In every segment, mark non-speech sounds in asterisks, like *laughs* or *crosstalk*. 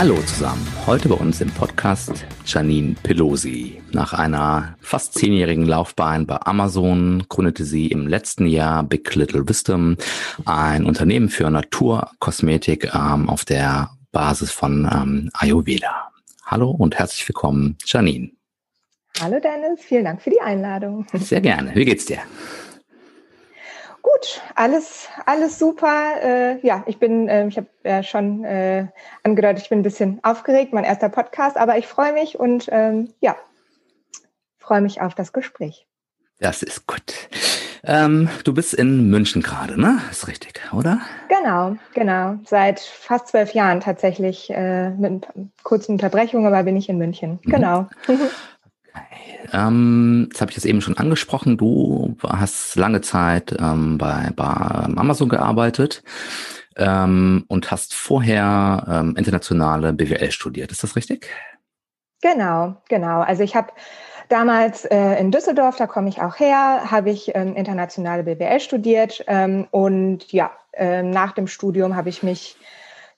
Hallo zusammen. Heute bei uns im Podcast Janine Pelosi. Nach einer fast zehnjährigen Laufbahn bei Amazon gründete sie im letzten Jahr Big Little Wisdom, ein Unternehmen für Naturkosmetik ähm, auf der Basis von ähm, Ayurveda. Hallo und herzlich willkommen, Janine. Hallo Dennis, vielen Dank für die Einladung. Sehr gerne. Wie geht's dir? Gut, alles, alles super. Äh, ja, ich bin, äh, ich habe ja schon äh, angedeutet, ich bin ein bisschen aufgeregt, mein erster Podcast, aber ich freue mich und ähm, ja, freue mich auf das Gespräch. Das ist gut. Ähm, du bist in München gerade, ne? Ist richtig, oder? Genau, genau. Seit fast zwölf Jahren tatsächlich äh, mit kurzen Unterbrechungen, aber bin ich in München. Mhm. *laughs* Ähm, das habe ich jetzt eben schon angesprochen. Du hast lange Zeit ähm, bei, bei Amazon gearbeitet ähm, und hast vorher ähm, internationale BWL studiert. Ist das richtig? Genau, genau. Also ich habe damals äh, in Düsseldorf, da komme ich auch her, habe ich ähm, internationale BWL studiert ähm, und ja, äh, nach dem Studium habe ich mich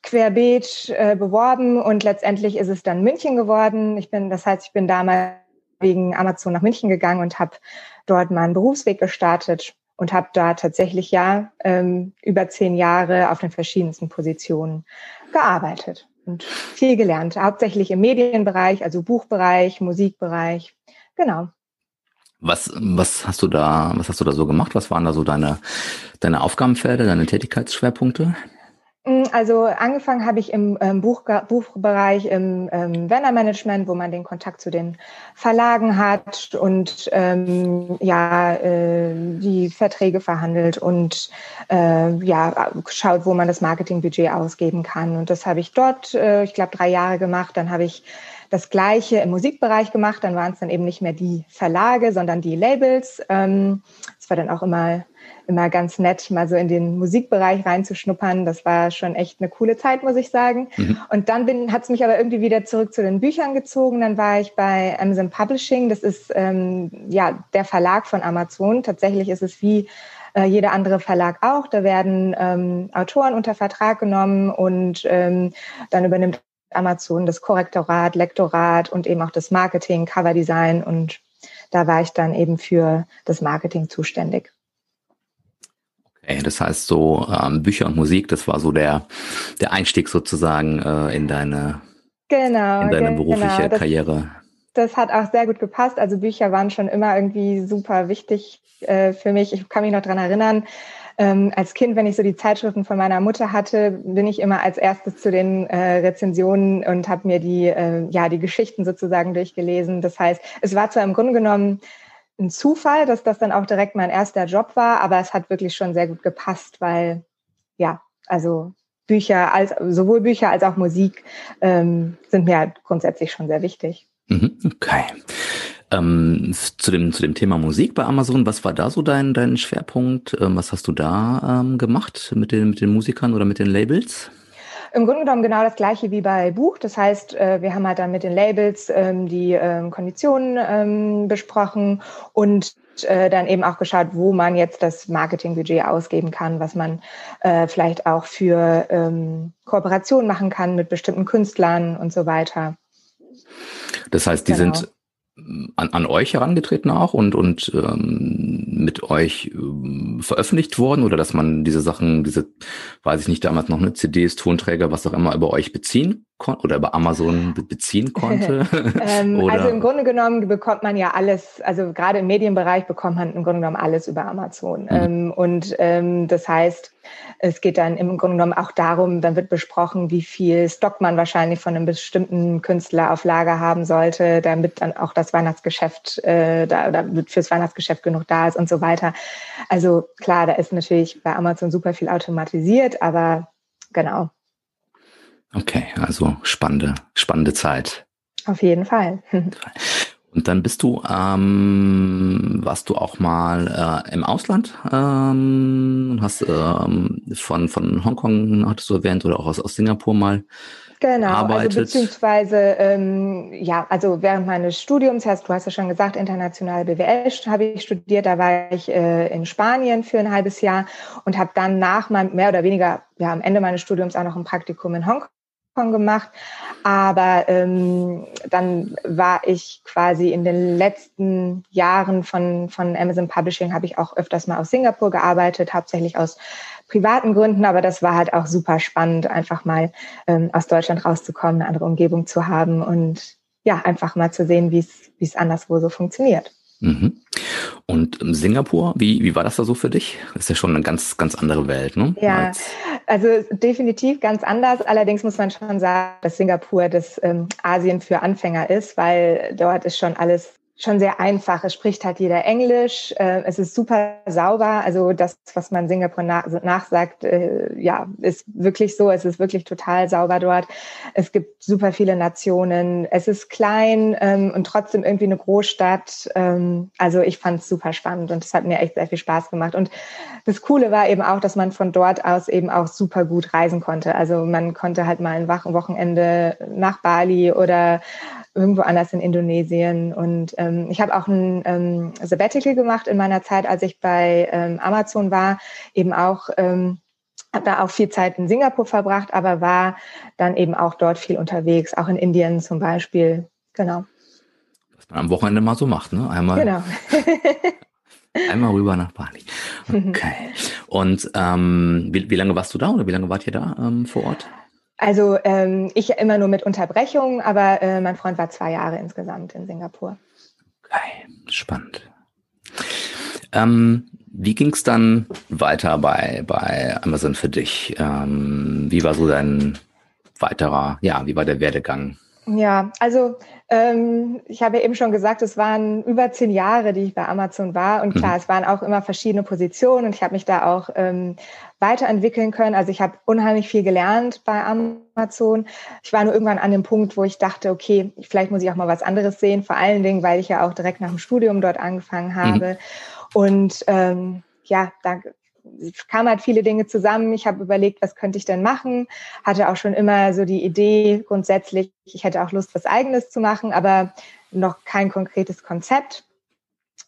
querbeet äh, beworben und letztendlich ist es dann München geworden. Ich bin, das heißt, ich bin damals wegen Amazon nach München gegangen und habe dort meinen Berufsweg gestartet und habe da tatsächlich ja ähm, über zehn Jahre auf den verschiedensten Positionen gearbeitet und viel gelernt, hauptsächlich im Medienbereich, also Buchbereich, Musikbereich, genau. Was, was hast du da, was hast du da so gemacht? Was waren da so deine, deine Aufgabenfelder, deine Tätigkeitsschwerpunkte? Mm, also angefangen habe ich im ähm, Buch, Buchbereich im ähm, Vendor-Management, wo man den Kontakt zu den Verlagen hat und ähm, ja äh, die Verträge verhandelt und äh, ja schaut, wo man das Marketingbudget ausgeben kann. Und das habe ich dort, äh, ich glaube, drei Jahre gemacht. Dann habe ich das Gleiche im Musikbereich gemacht. Dann waren es dann eben nicht mehr die Verlage, sondern die Labels. Ähm, das war dann auch immer immer ganz nett, mal so in den Musikbereich reinzuschnuppern. Das war schon echt eine coole Zeit, muss ich sagen. Mhm. Und dann hat es mich aber irgendwie wieder zurück zu den Büchern gezogen. Dann war ich bei Amazon Publishing. Das ist ähm, ja der Verlag von Amazon. Tatsächlich ist es wie äh, jeder andere Verlag auch. Da werden ähm, Autoren unter Vertrag genommen und ähm, dann übernimmt Amazon das Korrektorat, Lektorat und eben auch das Marketing, Coverdesign und da war ich dann eben für das Marketing zuständig. Okay, das heißt so ähm, Bücher und Musik, das war so der der Einstieg sozusagen äh, in deine genau, in deine genau, berufliche das, Karriere. Das hat auch sehr gut gepasst. Also Bücher waren schon immer irgendwie super wichtig äh, für mich. Ich kann mich noch dran erinnern. Ähm, als Kind, wenn ich so die Zeitschriften von meiner Mutter hatte, bin ich immer als erstes zu den äh, Rezensionen und habe mir die, äh, ja, die Geschichten sozusagen durchgelesen. Das heißt, es war zwar im Grunde genommen ein Zufall, dass das dann auch direkt mein erster Job war, aber es hat wirklich schon sehr gut gepasst, weil ja, also Bücher als sowohl Bücher als auch Musik ähm, sind mir halt grundsätzlich schon sehr wichtig. Mhm, okay. Ähm, zu dem zu dem Thema Musik bei Amazon, was war da so dein dein Schwerpunkt? Ähm, was hast du da ähm, gemacht mit den mit den Musikern oder mit den Labels? Im Grunde genommen genau das gleiche wie bei Buch. Das heißt, äh, wir haben halt dann mit den Labels ähm, die ähm, Konditionen ähm, besprochen und äh, dann eben auch geschaut, wo man jetzt das Marketingbudget ausgeben kann, was man äh, vielleicht auch für Kooperationen machen kann mit bestimmten Künstlern und so weiter. Das heißt, die genau. sind an, an euch herangetreten auch und, und ähm, mit euch ähm, veröffentlicht worden oder dass man diese Sachen, diese, weiß ich nicht, damals noch eine CDs, Tonträger, was auch immer, über euch beziehen oder über Amazon beziehen konnte? *laughs* ähm, *laughs* also im Grunde genommen bekommt man ja alles, also gerade im Medienbereich bekommt man im Grunde genommen alles über Amazon. Mhm. Ähm, und ähm, das heißt, es geht dann im Grunde genommen auch darum, dann wird besprochen, wie viel Stock man wahrscheinlich von einem bestimmten Künstler auf Lager haben sollte, damit dann auch das Weihnachtsgeschäft, äh, da, da fürs Weihnachtsgeschäft genug da ist und so weiter. Also klar, da ist natürlich bei Amazon super viel automatisiert, aber genau. Okay, also spannende, spannende Zeit. Auf jeden Fall. *laughs* Und dann bist du, ähm, warst du auch mal äh, im Ausland, ähm, hast ähm, von, von Hongkong, hattest du erwähnt, oder auch aus, aus Singapur mal Genau, also arbeitet. also beziehungsweise, ähm, ja, also während meines Studiums, hast, du hast ja schon gesagt, internationale BWL habe ich studiert, da war ich äh, in Spanien für ein halbes Jahr und habe dann nach meinem, mehr oder weniger, ja, am Ende meines Studiums auch noch ein Praktikum in Hongkong gemacht. Aber ähm, dann war ich quasi in den letzten Jahren von, von Amazon Publishing, habe ich auch öfters mal aus Singapur gearbeitet, hauptsächlich aus privaten Gründen, aber das war halt auch super spannend, einfach mal ähm, aus Deutschland rauszukommen, eine andere Umgebung zu haben und ja, einfach mal zu sehen, wie es wie es anderswo so funktioniert. Mhm. Und Singapur, wie, wie war das da so für dich? Das ist ja schon eine ganz, ganz andere Welt, ne? Ja, Als also definitiv ganz anders. Allerdings muss man schon sagen, dass Singapur das ähm, Asien für Anfänger ist, weil dort ist schon alles schon sehr einfach. Es spricht halt jeder Englisch. Äh, es ist super sauber. Also das, was man Singapur nach, nachsagt, äh, ja, ist wirklich so. Es ist wirklich total sauber dort. Es gibt super viele Nationen. Es ist klein ähm, und trotzdem irgendwie eine Großstadt. Ähm, also ich fand es super spannend und es hat mir echt sehr viel Spaß gemacht. Und das Coole war eben auch, dass man von dort aus eben auch super gut reisen konnte. Also man konnte halt mal ein Wochenende nach Bali oder irgendwo anders in Indonesien. Und ähm, ich habe auch ein ähm, Sabbatical gemacht in meiner Zeit, als ich bei ähm, Amazon war, eben auch. Ähm, habe da auch viel Zeit in Singapur verbracht, aber war dann eben auch dort viel unterwegs, auch in Indien zum Beispiel. Genau. Was man am Wochenende mal so macht, ne? Einmal, genau. *laughs* einmal rüber nach Bali. Okay. Und ähm, wie, wie lange warst du da oder wie lange wart ihr da ähm, vor Ort? Also ähm, ich immer nur mit Unterbrechungen, aber äh, mein Freund war zwei Jahre insgesamt in Singapur. Okay, spannend. Ähm, wie ging es dann weiter bei, bei Amazon für dich? Ähm, wie war so dein weiterer, ja, wie war der Werdegang? Ja, also ähm, ich habe ja eben schon gesagt, es waren über zehn Jahre, die ich bei Amazon war. Und klar, mhm. es waren auch immer verschiedene Positionen und ich habe mich da auch ähm, weiterentwickeln können. Also ich habe unheimlich viel gelernt bei Amazon. Ich war nur irgendwann an dem Punkt, wo ich dachte, okay, vielleicht muss ich auch mal was anderes sehen. Vor allen Dingen, weil ich ja auch direkt nach dem Studium dort angefangen mhm. habe. Mhm. Und ähm, ja, da es kamen halt viele Dinge zusammen. Ich habe überlegt, was könnte ich denn machen? Hatte auch schon immer so die Idee grundsätzlich, ich hätte auch Lust, was eigenes zu machen, aber noch kein konkretes Konzept.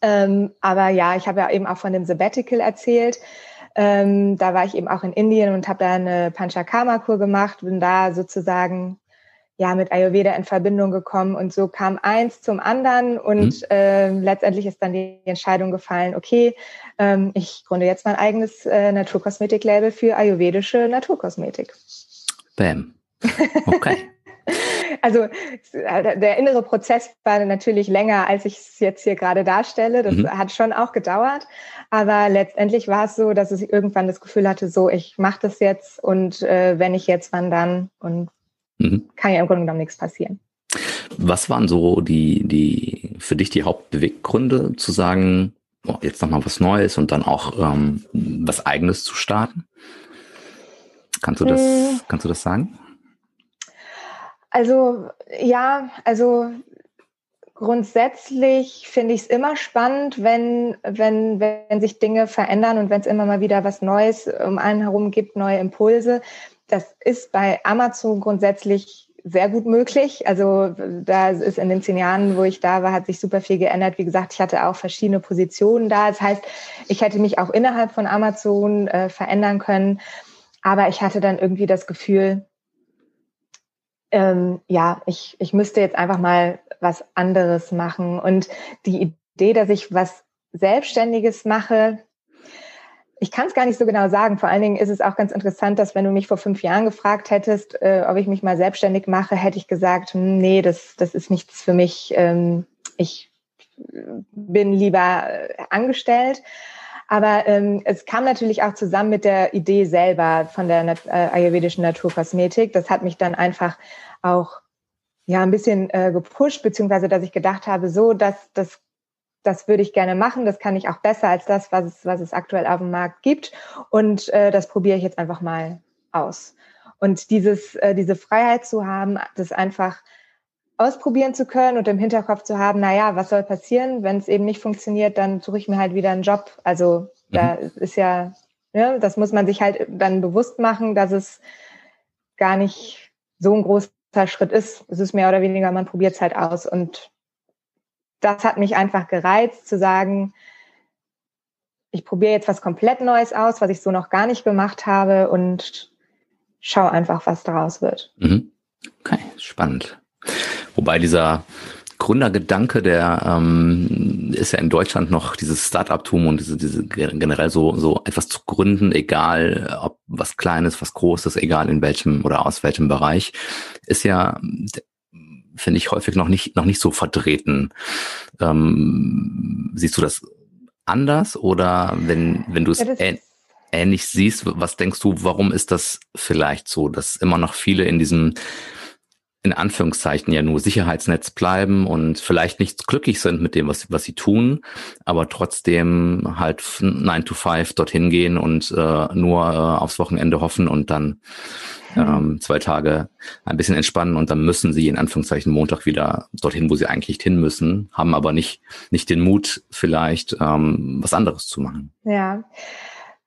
Ähm, aber ja, ich habe ja eben auch von dem Sabbatical erzählt. Ähm, da war ich eben auch in Indien und habe da eine Panchakarma-Kur gemacht, bin da sozusagen ja mit Ayurveda in Verbindung gekommen und so kam eins zum anderen und mhm. äh, letztendlich ist dann die Entscheidung gefallen, okay, ähm, ich gründe jetzt mein eigenes äh, Naturkosmetik-Label für ayurvedische Naturkosmetik. Bam. Okay. *laughs* also der innere Prozess war natürlich länger, als ich es jetzt hier gerade darstelle. Das mhm. hat schon auch gedauert. Aber letztendlich war es so, dass ich irgendwann das Gefühl hatte, so, ich mache das jetzt und äh, wenn ich jetzt, wann dann? Und mhm. kann ja im Grunde genommen nichts passieren. Was waren so die, die für dich die Hauptbeweggründe zu sagen, oh, jetzt nochmal was Neues und dann auch ähm, was Eigenes zu starten? Kannst du das, hm. kannst du das sagen? Also ja, also grundsätzlich finde ich es immer spannend, wenn, wenn, wenn sich Dinge verändern und wenn es immer mal wieder was Neues um einen herum gibt, neue Impulse. Das ist bei Amazon grundsätzlich sehr gut möglich. Also da ist in den zehn Jahren, wo ich da war, hat sich super viel geändert. Wie gesagt, ich hatte auch verschiedene Positionen da. Das heißt, ich hätte mich auch innerhalb von Amazon äh, verändern können. Aber ich hatte dann irgendwie das Gefühl, ähm, ja, ich, ich müsste jetzt einfach mal was anderes machen. Und die Idee, dass ich was Selbstständiges mache, ich kann es gar nicht so genau sagen. Vor allen Dingen ist es auch ganz interessant, dass wenn du mich vor fünf Jahren gefragt hättest, äh, ob ich mich mal selbstständig mache, hätte ich gesagt, hm, nee, das, das ist nichts für mich. Ähm, ich bin lieber äh, angestellt. Aber ähm, es kam natürlich auch zusammen mit der Idee selber von der Nat äh, ayurvedischen Naturkosmetik. Das hat mich dann einfach auch ja ein bisschen äh, gepusht, beziehungsweise dass ich gedacht habe, so, dass das das würde ich gerne machen, das kann ich auch besser als das, was es, was es aktuell auf dem Markt gibt. Und äh, das probiere ich jetzt einfach mal aus. Und dieses, äh, diese Freiheit zu haben, das einfach ausprobieren zu können und im Hinterkopf zu haben, na ja, was soll passieren, wenn es eben nicht funktioniert, dann suche ich mir halt wieder einen Job. Also da mhm. ist ja, ne, das muss man sich halt dann bewusst machen, dass es gar nicht so ein großer Schritt ist. Es ist mehr oder weniger, man probiert es halt aus. Und das hat mich einfach gereizt, zu sagen, ich probiere jetzt was komplett Neues aus, was ich so noch gar nicht gemacht habe und schau einfach, was daraus wird. Mhm. Okay, spannend. Wobei dieser Gründergedanke, der ähm, ist ja in Deutschland noch dieses Start-up-Tum und diese, diese generell so, so etwas zu gründen, egal ob was Kleines, was Großes, egal in welchem oder aus welchem Bereich, ist ja finde ich häufig noch nicht noch nicht so vertreten. Ähm, siehst du das anders oder wenn wenn du es ja, ähnlich siehst, was denkst du, warum ist das vielleicht so, dass immer noch viele in diesem in Anführungszeichen ja nur Sicherheitsnetz bleiben und vielleicht nicht glücklich sind mit dem, was, was sie tun, aber trotzdem halt 9 to 5 dorthin gehen und äh, nur äh, aufs Wochenende hoffen und dann mhm. ähm, zwei Tage ein bisschen entspannen und dann müssen sie in Anführungszeichen Montag wieder dorthin, wo sie eigentlich hin müssen, haben aber nicht, nicht den Mut, vielleicht ähm, was anderes zu machen. Ja.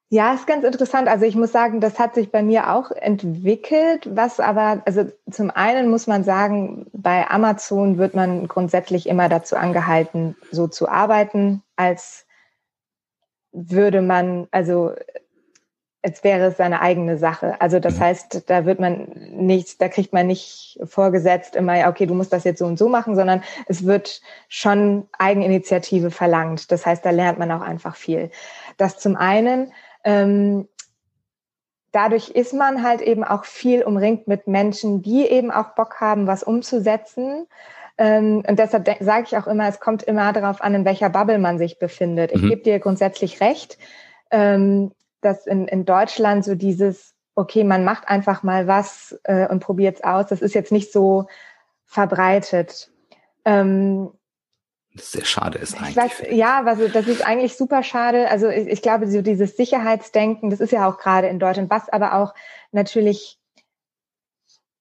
Ja, ist ganz interessant. Also ich muss sagen, das hat sich bei mir auch entwickelt, was aber, also zum einen muss man sagen, bei Amazon wird man grundsätzlich immer dazu angehalten, so zu arbeiten, als würde man, also als wäre es seine eigene Sache. Also das mhm. heißt, da wird man nicht, da kriegt man nicht vorgesetzt immer, ja, okay, du musst das jetzt so und so machen, sondern es wird schon Eigeninitiative verlangt. Das heißt, da lernt man auch einfach viel. Das zum einen. Ähm, dadurch ist man halt eben auch viel umringt mit Menschen, die eben auch Bock haben, was umzusetzen. Ähm, und deshalb sage ich auch immer, es kommt immer darauf an, in welcher Bubble man sich befindet. Ich mhm. gebe dir grundsätzlich recht, ähm, dass in, in Deutschland so dieses, okay, man macht einfach mal was äh, und probiert es aus, das ist jetzt nicht so verbreitet. Sehr schade ist eigentlich. Weiß, ja, also das ist eigentlich super schade. Also ich, ich, glaube, so dieses Sicherheitsdenken, das ist ja auch gerade in Deutschland, was aber auch natürlich,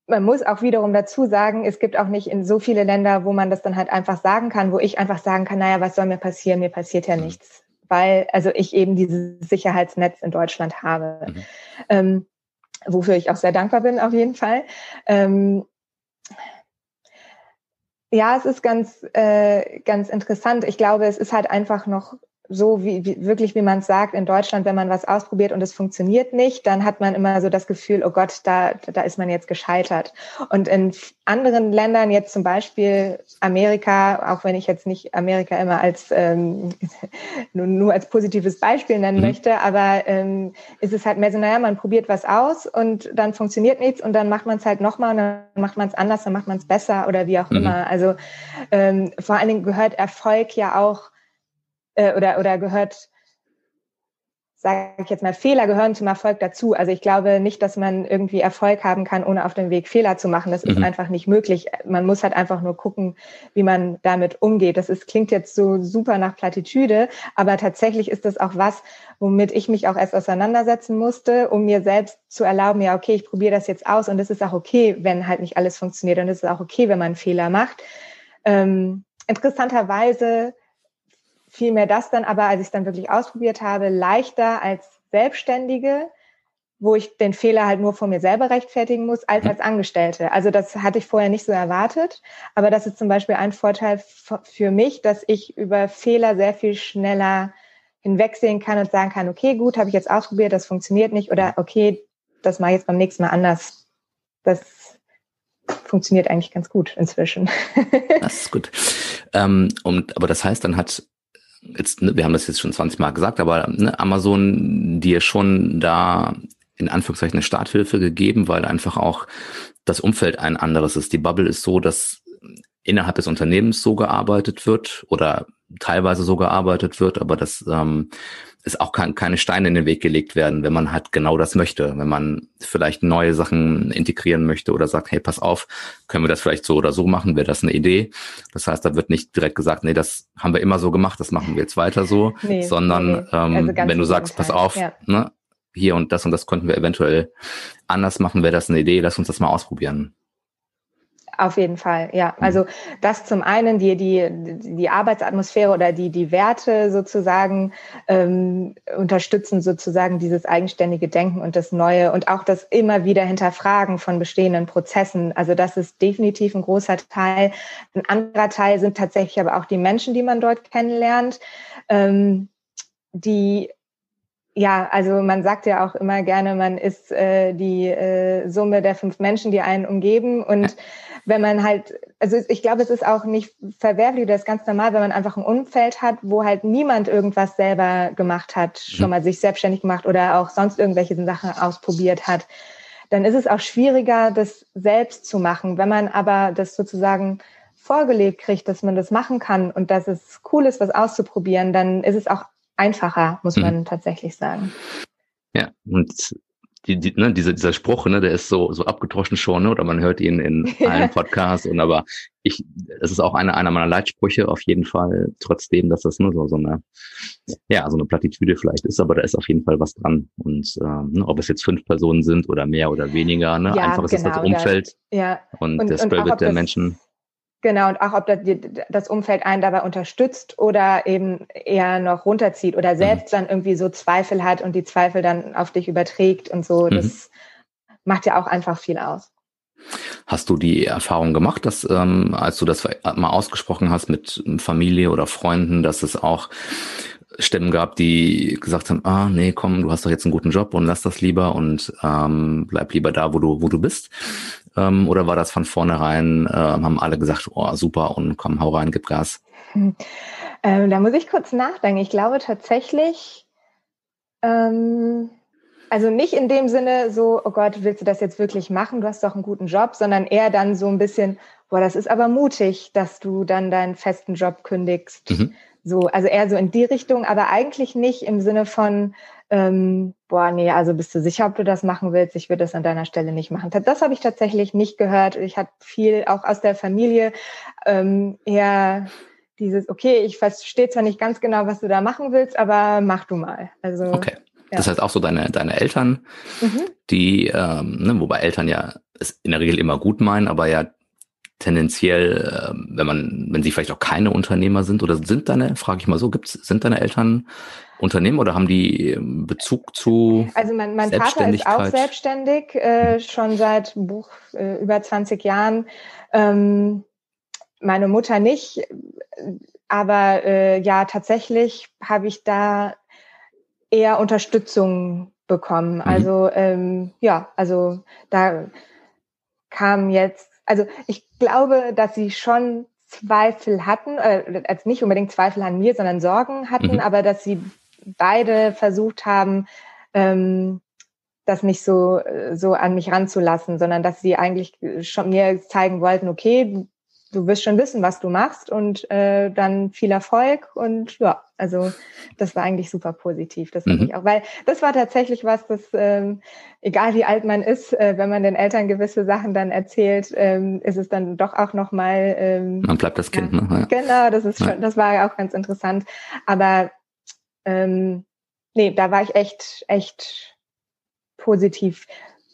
man muss auch wiederum dazu sagen, es gibt auch nicht in so viele Länder, wo man das dann halt einfach sagen kann, wo ich einfach sagen kann, naja, was soll mir passieren? Mir passiert ja mhm. nichts. Weil, also ich eben dieses Sicherheitsnetz in Deutschland habe. Mhm. Ähm, wofür ich auch sehr dankbar bin, auf jeden Fall. Ähm, ja, es ist ganz, äh, ganz interessant. Ich glaube, es ist halt einfach noch so wie, wie wirklich, wie man es sagt, in Deutschland, wenn man was ausprobiert und es funktioniert nicht, dann hat man immer so das Gefühl, oh Gott, da, da ist man jetzt gescheitert. Und in anderen Ländern, jetzt zum Beispiel Amerika, auch wenn ich jetzt nicht Amerika immer als ähm, *laughs* nur, nur als positives Beispiel nennen mhm. möchte, aber ähm, ist es halt mehr so, naja, man probiert was aus und dann funktioniert nichts und dann macht man es halt nochmal und dann macht man es anders, dann macht man es besser oder wie auch mhm. immer. Also ähm, vor allen Dingen gehört Erfolg ja auch äh, oder, oder gehört, sage ich jetzt mal, Fehler gehören zum Erfolg dazu. Also ich glaube nicht, dass man irgendwie Erfolg haben kann, ohne auf dem Weg Fehler zu machen. Das mhm. ist einfach nicht möglich. Man muss halt einfach nur gucken, wie man damit umgeht. Das ist, klingt jetzt so super nach Plattitüde, aber tatsächlich ist das auch was, womit ich mich auch erst auseinandersetzen musste, um mir selbst zu erlauben, ja, okay, ich probiere das jetzt aus und es ist auch okay, wenn halt nicht alles funktioniert und es ist auch okay, wenn man Fehler macht. Ähm, interessanterweise fiel mir das dann aber, als ich es dann wirklich ausprobiert habe, leichter als Selbstständige, wo ich den Fehler halt nur vor mir selber rechtfertigen muss, als mhm. als Angestellte. Also das hatte ich vorher nicht so erwartet. Aber das ist zum Beispiel ein Vorteil für mich, dass ich über Fehler sehr viel schneller hinwegsehen kann und sagen kann, okay, gut, habe ich jetzt ausprobiert, das funktioniert nicht. Oder okay, das mache ich jetzt beim nächsten Mal anders. Das funktioniert eigentlich ganz gut inzwischen. *laughs* Das ist gut. Ähm, und, aber das heißt, dann hat jetzt, ne, wir haben das jetzt schon 20 Mal gesagt, aber ne, Amazon dir schon da in Anführungszeichen eine Starthilfe gegeben, weil einfach auch das Umfeld ein anderes ist. Die Bubble ist so, dass innerhalb des Unternehmens so gearbeitet wird oder teilweise so gearbeitet wird, aber das ähm, es auch kein, keine Steine in den Weg gelegt werden, wenn man halt genau das möchte. Wenn man vielleicht neue Sachen integrieren möchte oder sagt, hey, pass auf, können wir das vielleicht so oder so machen, wäre das eine Idee. Das heißt, da wird nicht direkt gesagt, nee, das haben wir immer so gemacht, das machen wir jetzt weiter so, *laughs* nee, sondern nee. Ähm, also wenn du sagst, pass auf, ja. ne, hier und das und das könnten wir eventuell anders machen, wäre das eine Idee, lass uns das mal ausprobieren. Auf jeden Fall, ja. Mhm. Also das zum einen die die die Arbeitsatmosphäre oder die die Werte sozusagen ähm, unterstützen sozusagen dieses eigenständige Denken und das Neue und auch das immer wieder hinterfragen von bestehenden Prozessen. Also das ist definitiv ein großer Teil. Ein anderer Teil sind tatsächlich aber auch die Menschen, die man dort kennenlernt, ähm, die ja, also man sagt ja auch immer gerne, man ist äh, die äh, Summe der fünf Menschen, die einen umgeben. Und wenn man halt, also ich glaube, es ist auch nicht verwerflich oder ist ganz normal, wenn man einfach ein Umfeld hat, wo halt niemand irgendwas selber gemacht hat, schon mhm. mal sich selbstständig gemacht oder auch sonst irgendwelche Sachen ausprobiert hat, dann ist es auch schwieriger, das selbst zu machen. Wenn man aber das sozusagen vorgelebt kriegt, dass man das machen kann und dass es cool ist, was auszuprobieren, dann ist es auch einfacher, muss man mhm. tatsächlich sagen. Ja, und die, die, ne, dieser, dieser Spruch, ne, der ist so, so abgedroschen schon, ne, oder man hört ihn in *laughs* allen Podcasts und aber ich, es ist auch einer, einer meiner Leitsprüche auf jeden Fall, trotzdem, dass das nur so, so eine, ja, so eine Plattitüde vielleicht ist, aber da ist auf jeden Fall was dran und ähm, ne, ob es jetzt fünf Personen sind oder mehr oder weniger, ne, ja, einfach ist genau, das Umfeld da, ja. und, und der Spirit der Menschen. Genau, und auch ob das Umfeld einen dabei unterstützt oder eben eher noch runterzieht oder mhm. selbst mhm. dann irgendwie so Zweifel hat und die Zweifel dann auf dich überträgt und so. Das mhm. macht ja auch einfach viel aus. Hast du die Erfahrung gemacht, dass ähm, als du das mal ausgesprochen hast mit Familie oder Freunden, dass es auch Stimmen gab, die gesagt haben, ah nee, komm, du hast doch jetzt einen guten Job und lass das lieber und ähm, bleib lieber da, wo du wo du bist. Ähm, oder war das von vornherein, äh, haben alle gesagt, oh super und komm, hau rein, gib Gas? Hm. Ähm, da muss ich kurz nachdenken. Ich glaube tatsächlich, ähm, also nicht in dem Sinne so, oh Gott, willst du das jetzt wirklich machen? Du hast doch einen guten Job, sondern eher dann so ein bisschen, boah, das ist aber mutig, dass du dann deinen festen Job kündigst. Mhm. So, also eher so in die Richtung, aber eigentlich nicht im Sinne von, ähm, boah, nee, also bist du sicher, ob du das machen willst? Ich würde das an deiner Stelle nicht machen. Das habe ich tatsächlich nicht gehört. Ich hatte viel auch aus der Familie ähm, eher dieses, okay, ich verstehe zwar nicht ganz genau, was du da machen willst, aber mach du mal. Also okay. Ja. Das heißt auch so deine, deine Eltern, mhm. die, ähm, ne, wobei Eltern ja es in der Regel immer gut meinen, aber ja tendenziell, ähm, wenn man, wenn sie vielleicht auch keine Unternehmer sind oder sind deine, frage ich mal so, gibt's, sind deine Eltern Unternehmen oder haben die ähm, Bezug zu Also mein, mein Vater ist auch selbstständig, äh, schon seit Buch, äh, über 20 Jahren. Ähm, meine Mutter nicht, aber äh, ja, tatsächlich habe ich da eher Unterstützung bekommen. Mhm. Also ähm, ja, also da kam jetzt also ich glaube, dass sie schon Zweifel hatten, äh, als nicht unbedingt Zweifel an mir, sondern Sorgen hatten, mhm. aber dass sie beide versucht haben, ähm, das nicht so, so an mich ranzulassen, sondern dass sie eigentlich schon mir zeigen wollten, okay, du wirst schon wissen, was du machst und äh, dann viel Erfolg und ja, also das war eigentlich super positiv, das mhm. ich auch, weil das war tatsächlich was, das ähm, egal wie alt man ist, äh, wenn man den Eltern gewisse Sachen dann erzählt, ähm, ist es dann doch auch noch mal ähm, man bleibt das Kind, ja, ne? Ja. Genau, das ist schon, ja. das war ja auch ganz interessant, aber ähm, nee, da war ich echt echt positiv.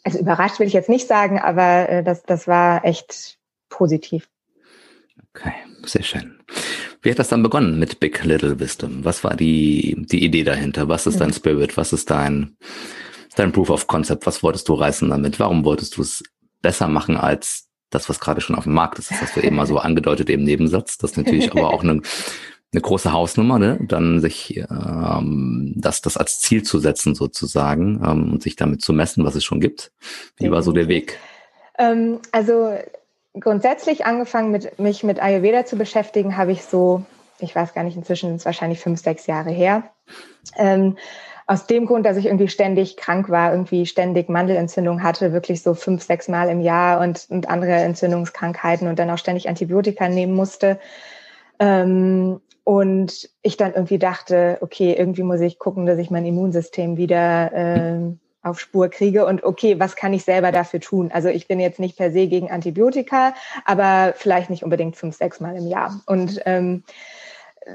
Also überrascht will ich jetzt nicht sagen, aber äh, das das war echt positiv. Okay, sehr schön. Wie hat das dann begonnen mit Big Little Wisdom? Was war die, die Idee dahinter? Was ist dein mhm. Spirit? Was ist dein, dein Proof of Concept? Was wolltest du reißen damit? Warum wolltest du es besser machen als das, was gerade schon auf dem Markt ist? Das hast du eben mal so *laughs* angedeutet im Nebensatz. Das ist natürlich aber auch eine, eine große Hausnummer, ne? dann sich ähm, das, das als Ziel zu setzen sozusagen ähm, und sich damit zu messen, was es schon gibt. Wie war so der Weg? Ähm, also grundsätzlich angefangen, mit, mich mit Ayurveda zu beschäftigen, habe ich so, ich weiß gar nicht, inzwischen ist wahrscheinlich fünf, sechs Jahre her. Ähm, aus dem Grund, dass ich irgendwie ständig krank war, irgendwie ständig Mandelentzündung hatte, wirklich so fünf, sechs Mal im Jahr und, und andere Entzündungskrankheiten und dann auch ständig Antibiotika nehmen musste. Ähm, und ich dann irgendwie dachte, okay, irgendwie muss ich gucken, dass ich mein Immunsystem wieder ähm, auf Spur kriege und okay, was kann ich selber dafür tun? Also ich bin jetzt nicht per se gegen Antibiotika, aber vielleicht nicht unbedingt fünf, sechs Mal im Jahr. Und ähm,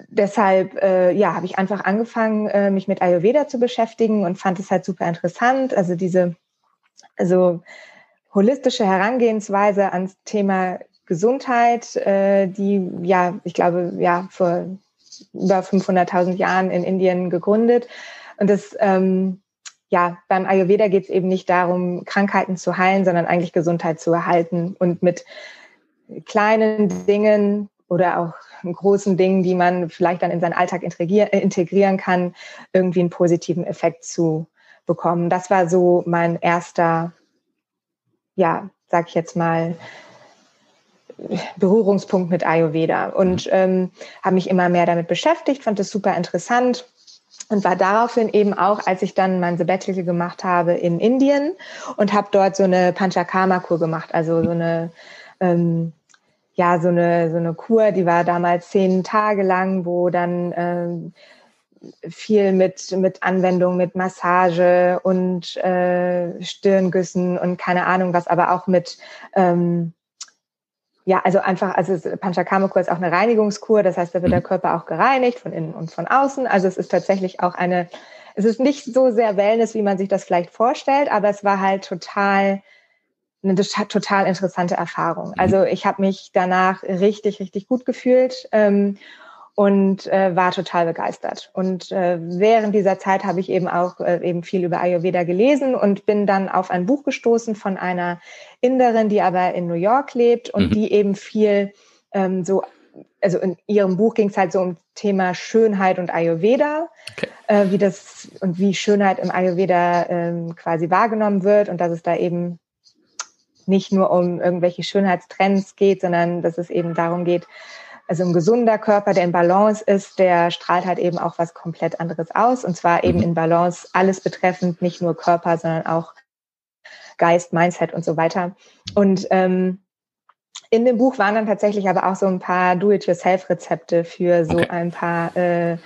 deshalb äh, ja, habe ich einfach angefangen, äh, mich mit Ayurveda zu beschäftigen und fand es halt super interessant. Also diese also holistische Herangehensweise ans Thema Gesundheit, äh, die ja, ich glaube, ja, vor über 500.000 Jahren in Indien gegründet. Und das, ähm, ja, beim Ayurveda geht es eben nicht darum, Krankheiten zu heilen, sondern eigentlich Gesundheit zu erhalten und mit kleinen Dingen oder auch großen Dingen, die man vielleicht dann in seinen Alltag integrieren kann, irgendwie einen positiven Effekt zu bekommen. Das war so mein erster, ja, sag ich jetzt mal, Berührungspunkt mit Ayurveda und mhm. ähm, habe mich immer mehr damit beschäftigt, fand es super interessant und war daraufhin eben auch, als ich dann mein Sabbatical gemacht habe in Indien und habe dort so eine Panchakarma-Kur gemacht, also so eine ähm, ja so eine so eine Kur, die war damals zehn Tage lang, wo dann ähm, viel mit mit Anwendung mit Massage und äh, Stirngüssen und keine Ahnung was, aber auch mit ähm, ja, also einfach, also Panchakarma-Kur ist auch eine Reinigungskur, das heißt, da wird der mhm. Körper auch gereinigt von innen und von außen. Also es ist tatsächlich auch eine, es ist nicht so sehr Wellness, wie man sich das vielleicht vorstellt, aber es war halt total eine total interessante Erfahrung. Mhm. Also ich habe mich danach richtig, richtig gut gefühlt. Ähm, und äh, war total begeistert. Und äh, während dieser Zeit habe ich eben auch äh, eben viel über Ayurveda gelesen und bin dann auf ein Buch gestoßen von einer Inderin, die aber in New York lebt und mhm. die eben viel ähm, so, also in ihrem Buch ging es halt so um Thema Schönheit und Ayurveda, okay. äh, wie das und wie Schönheit im Ayurveda ähm, quasi wahrgenommen wird und dass es da eben nicht nur um irgendwelche Schönheitstrends geht, sondern dass es eben darum geht, also ein gesunder Körper, der in Balance ist, der strahlt halt eben auch was komplett anderes aus. Und zwar eben mhm. in Balance alles betreffend, nicht nur Körper, sondern auch Geist, Mindset und so weiter. Und ähm, in dem Buch waren dann tatsächlich aber auch so ein paar Do-it-yourself-Rezepte für so okay. ein paar äh,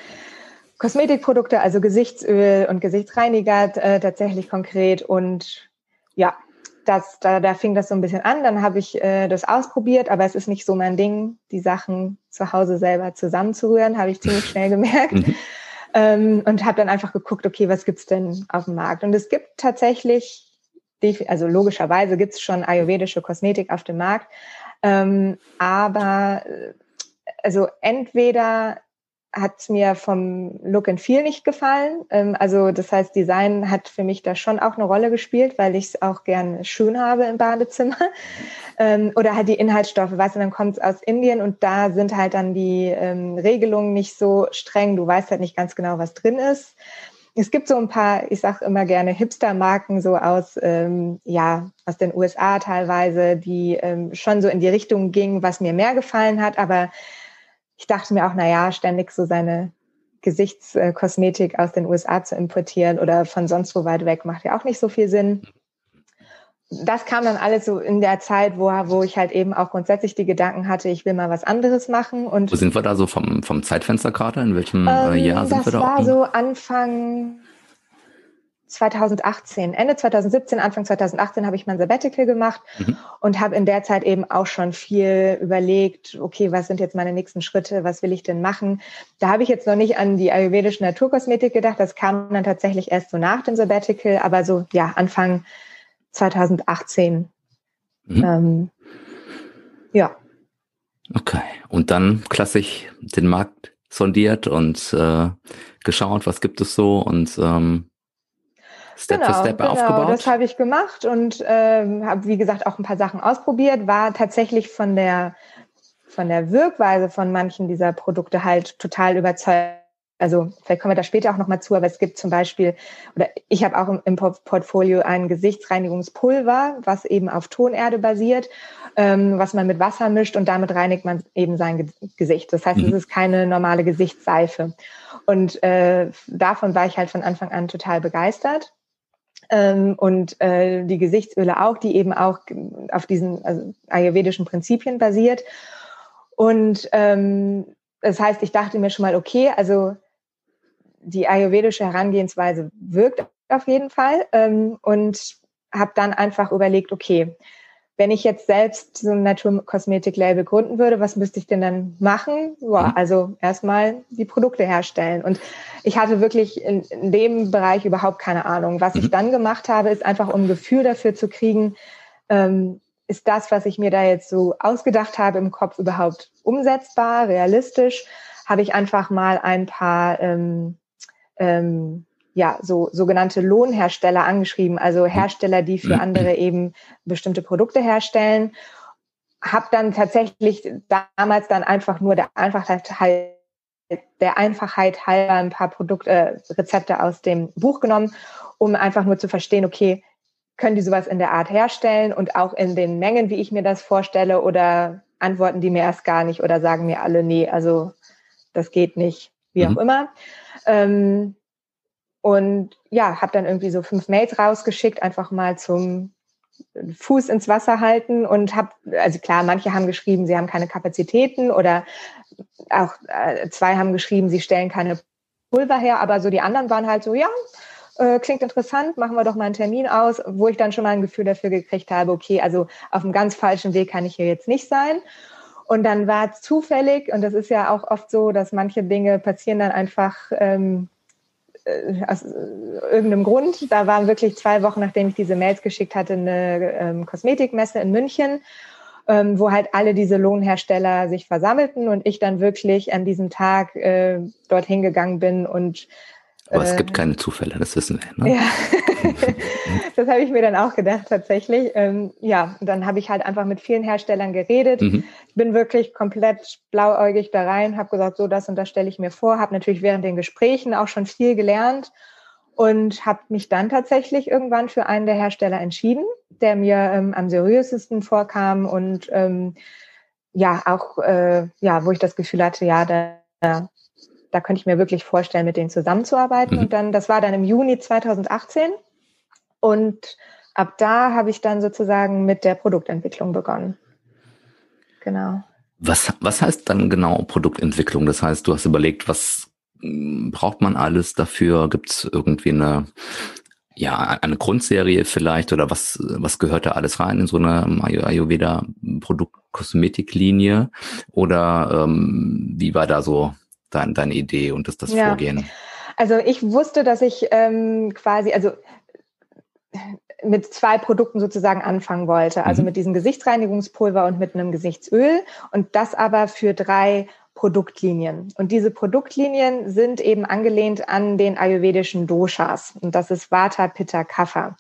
Kosmetikprodukte, also Gesichtsöl und Gesichtsreiniger äh, tatsächlich konkret. Und ja, das, da, da fing das so ein bisschen an. Dann habe ich äh, das ausprobiert, aber es ist nicht so mein Ding, die Sachen zu Hause selber zusammenzurühren, habe ich ziemlich schnell *laughs* gemerkt. Mhm. Ähm, und habe dann einfach geguckt, okay, was gibt's denn auf dem Markt? Und es gibt tatsächlich, also logischerweise gibt's schon ayurvedische Kosmetik auf dem Markt, ähm, aber äh, also entweder hat mir vom Look and Feel nicht gefallen. Ähm, also das heißt, Design hat für mich da schon auch eine Rolle gespielt, weil ich es auch gern schön habe im Badezimmer. *laughs* Ähm, oder halt die Inhaltsstoffe, weißt du, dann kommt es aus Indien und da sind halt dann die ähm, Regelungen nicht so streng. Du weißt halt nicht ganz genau, was drin ist. Es gibt so ein paar, ich sage immer gerne Hipster-Marken so aus, ähm, ja, aus den USA teilweise, die ähm, schon so in die Richtung gingen, was mir mehr gefallen hat, aber ich dachte mir auch, na ja, ständig so seine Gesichtskosmetik aus den USA zu importieren oder von sonst wo weit weg macht ja auch nicht so viel Sinn. Das kam dann alles so in der Zeit, wo, wo ich halt eben auch grundsätzlich die Gedanken hatte, ich will mal was anderes machen. Und wo sind wir da so vom, vom Zeitfenster gerade? In welchem äh, ähm, Jahr sind wir da? Das war so Anfang 2018, Ende 2017, Anfang 2018 habe ich mein Sabbatical gemacht mhm. und habe in der Zeit eben auch schon viel überlegt, okay, was sind jetzt meine nächsten Schritte, was will ich denn machen? Da habe ich jetzt noch nicht an die ayurvedische Naturkosmetik gedacht, das kam dann tatsächlich erst so nach dem Sabbatical, aber so, ja, Anfang 2018. Mhm. Ähm, ja. Okay, und dann klassisch den Markt sondiert und äh, geschaut, was gibt es so und ähm, Step genau, für Step genau, aufgebaut? Das habe ich gemacht und ähm, habe, wie gesagt, auch ein paar Sachen ausprobiert. War tatsächlich von der von der Wirkweise von manchen dieser Produkte halt total überzeugt. Also vielleicht kommen wir da später auch nochmal zu, aber es gibt zum Beispiel, oder ich habe auch im, im Portfolio ein Gesichtsreinigungspulver, was eben auf Tonerde basiert, ähm, was man mit Wasser mischt und damit reinigt man eben sein Gesicht. Das heißt, mhm. es ist keine normale Gesichtsseife. Und äh, davon war ich halt von Anfang an total begeistert ähm, und äh, die Gesichtsöle auch, die eben auch auf diesen also ayurvedischen Prinzipien basiert. Und ähm, das heißt, ich dachte mir schon mal, okay, also die ayurvedische Herangehensweise wirkt auf jeden Fall ähm, und habe dann einfach überlegt, okay, wenn ich jetzt selbst so ein Naturkosmetik-Label gründen würde, was müsste ich denn dann machen? Ja, mhm. also erstmal die Produkte herstellen. Und ich hatte wirklich in, in dem Bereich überhaupt keine Ahnung. Was ich mhm. dann gemacht habe, ist einfach, um ein Gefühl dafür zu kriegen, ähm, ist das, was ich mir da jetzt so ausgedacht habe im Kopf überhaupt umsetzbar, realistisch? Habe ich einfach mal ein paar ähm, ähm, ja, so sogenannte Lohnhersteller angeschrieben, also Hersteller, die für andere eben bestimmte Produkte herstellen. Hab dann tatsächlich damals dann einfach nur der Einfachheit halt der Einfachheit halber ein paar Produkte, äh, Rezepte aus dem Buch genommen, um einfach nur zu verstehen, okay, können die sowas in der Art herstellen? Und auch in den Mengen, wie ich mir das vorstelle, oder antworten die mir erst gar nicht oder sagen mir alle, nee, also das geht nicht, wie mhm. auch immer. Ähm, und ja, habe dann irgendwie so fünf Mails rausgeschickt, einfach mal zum Fuß ins Wasser halten und habe, also klar, manche haben geschrieben, sie haben keine Kapazitäten oder auch äh, zwei haben geschrieben, sie stellen keine Pulver her, aber so die anderen waren halt so, ja, äh, klingt interessant, machen wir doch mal einen Termin aus, wo ich dann schon mal ein Gefühl dafür gekriegt habe, okay, also auf einem ganz falschen Weg kann ich hier jetzt nicht sein. Und dann war zufällig, und das ist ja auch oft so, dass manche Dinge passieren dann einfach ähm, äh, aus irgendeinem Grund. Da waren wirklich zwei Wochen, nachdem ich diese Mails geschickt hatte, eine ähm, Kosmetikmesse in München, ähm, wo halt alle diese Lohnhersteller sich versammelten und ich dann wirklich an diesem Tag äh, dorthin gegangen bin und aber es gibt äh, keine Zufälle, das wissen wir. Ne? Ja, *laughs* das habe ich mir dann auch gedacht tatsächlich. Ähm, ja, dann habe ich halt einfach mit vielen Herstellern geredet. Mhm. Ich bin wirklich komplett blauäugig da rein, habe gesagt, so das und das stelle ich mir vor, habe natürlich während den Gesprächen auch schon viel gelernt und habe mich dann tatsächlich irgendwann für einen der Hersteller entschieden, der mir ähm, am seriösesten vorkam und ähm, ja auch äh, ja, wo ich das Gefühl hatte, ja, da da könnte ich mir wirklich vorstellen, mit denen zusammenzuarbeiten. Mhm. Und dann, das war dann im Juni 2018. Und ab da habe ich dann sozusagen mit der Produktentwicklung begonnen. Genau. Was, was heißt dann genau Produktentwicklung? Das heißt, du hast überlegt, was hm, braucht man alles dafür? Gibt es irgendwie eine, ja, eine Grundserie vielleicht oder was, was gehört da alles rein in so eine Ayurveda Produkt-Kosmetiklinie? Oder ähm, wie war da so dein, deine Idee und das, das ja. Vorgehen? Also ich wusste, dass ich ähm, quasi, also mit zwei Produkten sozusagen anfangen wollte. Also mhm. mit diesem Gesichtsreinigungspulver und mit einem Gesichtsöl und das aber für drei Produktlinien. Und diese Produktlinien sind eben angelehnt an den ayurvedischen Doshas. Und das ist Vata, Pitta, Kapha.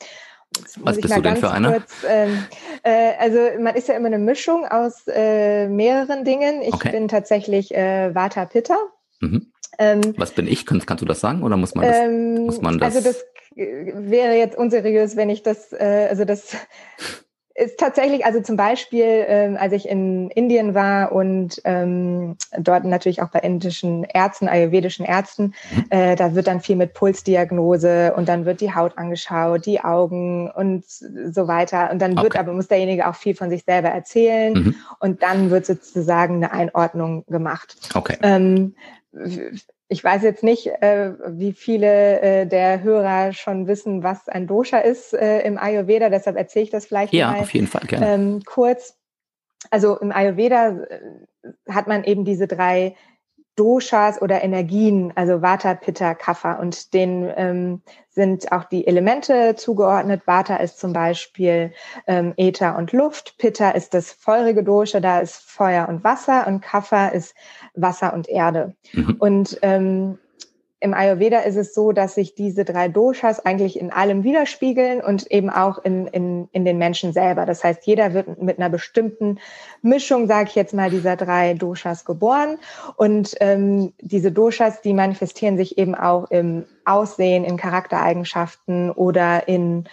Was bist du denn für einer? Kurz, ähm, äh, also man ist ja immer eine Mischung aus äh, mehreren Dingen. Ich okay. bin tatsächlich äh, Vata Pitta. Mhm. Ähm, Was bin ich? Kannst, kannst du das sagen oder muss man das? Ähm, muss man das? Also das wäre jetzt unseriös, wenn ich das, äh, also das *laughs* ist tatsächlich, also zum Beispiel, ähm, als ich in Indien war und ähm, dort natürlich auch bei indischen Ärzten, ayurvedischen Ärzten, mhm. äh, da wird dann viel mit Pulsdiagnose und dann wird die Haut angeschaut, die Augen und so weiter. Und dann wird okay. aber, muss derjenige auch viel von sich selber erzählen mhm. und dann wird sozusagen eine Einordnung gemacht. Okay. Ähm, ich weiß jetzt nicht, äh, wie viele äh, der Hörer schon wissen, was ein Dosha ist äh, im Ayurveda, deshalb erzähle ich das vielleicht ja, mal auf jeden Fall, gerne. Ähm, kurz. Also im Ayurveda äh, hat man eben diese drei Doshas oder Energien, also Vata, Pitta, Kapha. Und denen ähm, sind auch die Elemente zugeordnet. Vata ist zum Beispiel ähm, Äther und Luft. Pitta ist das feurige Dosha, da ist Feuer und Wasser. Und Kapha ist Wasser und Erde. Mhm. Und ähm, im Ayurveda ist es so, dass sich diese drei Doshas eigentlich in allem widerspiegeln und eben auch in, in, in den Menschen selber. Das heißt, jeder wird mit einer bestimmten Mischung, sage ich jetzt mal, dieser drei Doshas geboren. Und ähm, diese Doshas, die manifestieren sich eben auch im Aussehen, in Charaktereigenschaften oder in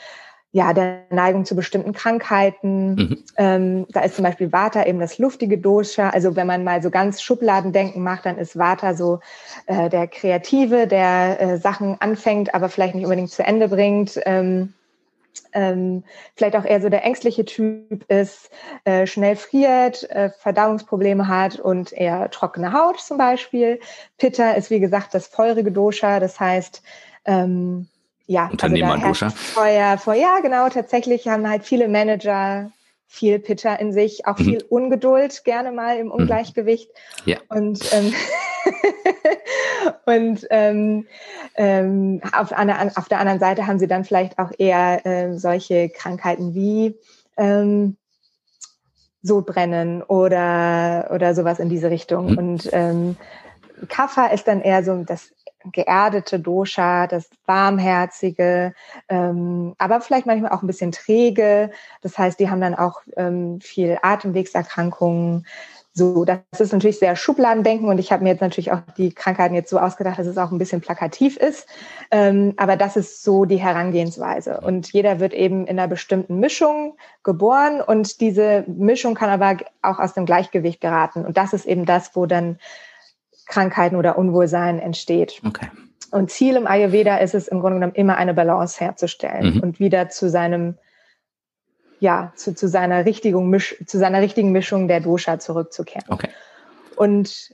ja, der Neigung zu bestimmten Krankheiten. Mhm. Ähm, da ist zum Beispiel Vata eben das luftige Dosha. Also wenn man mal so ganz Schubladendenken macht, dann ist Vata so äh, der Kreative, der äh, Sachen anfängt, aber vielleicht nicht unbedingt zu Ende bringt. Ähm, ähm, vielleicht auch eher so der ängstliche Typ ist, äh, schnell friert, äh, Verdauungsprobleme hat und eher trockene Haut zum Beispiel. Pitta ist wie gesagt das feurige Dosha, das heißt ähm, ja, Unternehmer-Dosha. Also Feuer, Feuer, ja, genau. Tatsächlich haben halt viele Manager viel Pitcher in sich, auch mhm. viel Ungeduld, gerne mal im mhm. Ungleichgewicht. Ja. Und, ähm, *laughs* und ähm, ähm, auf, einer, auf der anderen Seite haben sie dann vielleicht auch eher äh, solche Krankheiten wie ähm, Sodbrennen oder, oder sowas in diese Richtung. Mhm. Und ähm, Kapha ist dann eher so das geerdete Dosha, das warmherzige, ähm, aber vielleicht manchmal auch ein bisschen träge. Das heißt, die haben dann auch ähm, viel Atemwegserkrankungen. So, das ist natürlich sehr Schubladendenken und ich habe mir jetzt natürlich auch die Krankheiten jetzt so ausgedacht, dass es auch ein bisschen plakativ ist. Ähm, aber das ist so die Herangehensweise. Und jeder wird eben in einer bestimmten Mischung geboren und diese Mischung kann aber auch aus dem Gleichgewicht geraten. Und das ist eben das, wo dann Krankheiten oder Unwohlsein entsteht. Okay. Und Ziel im Ayurveda ist es im Grunde genommen immer eine Balance herzustellen mhm. und wieder zu seinem ja, zu, zu seiner richtigen Misch, zu seiner richtigen Mischung der Dosha zurückzukehren. Okay. Und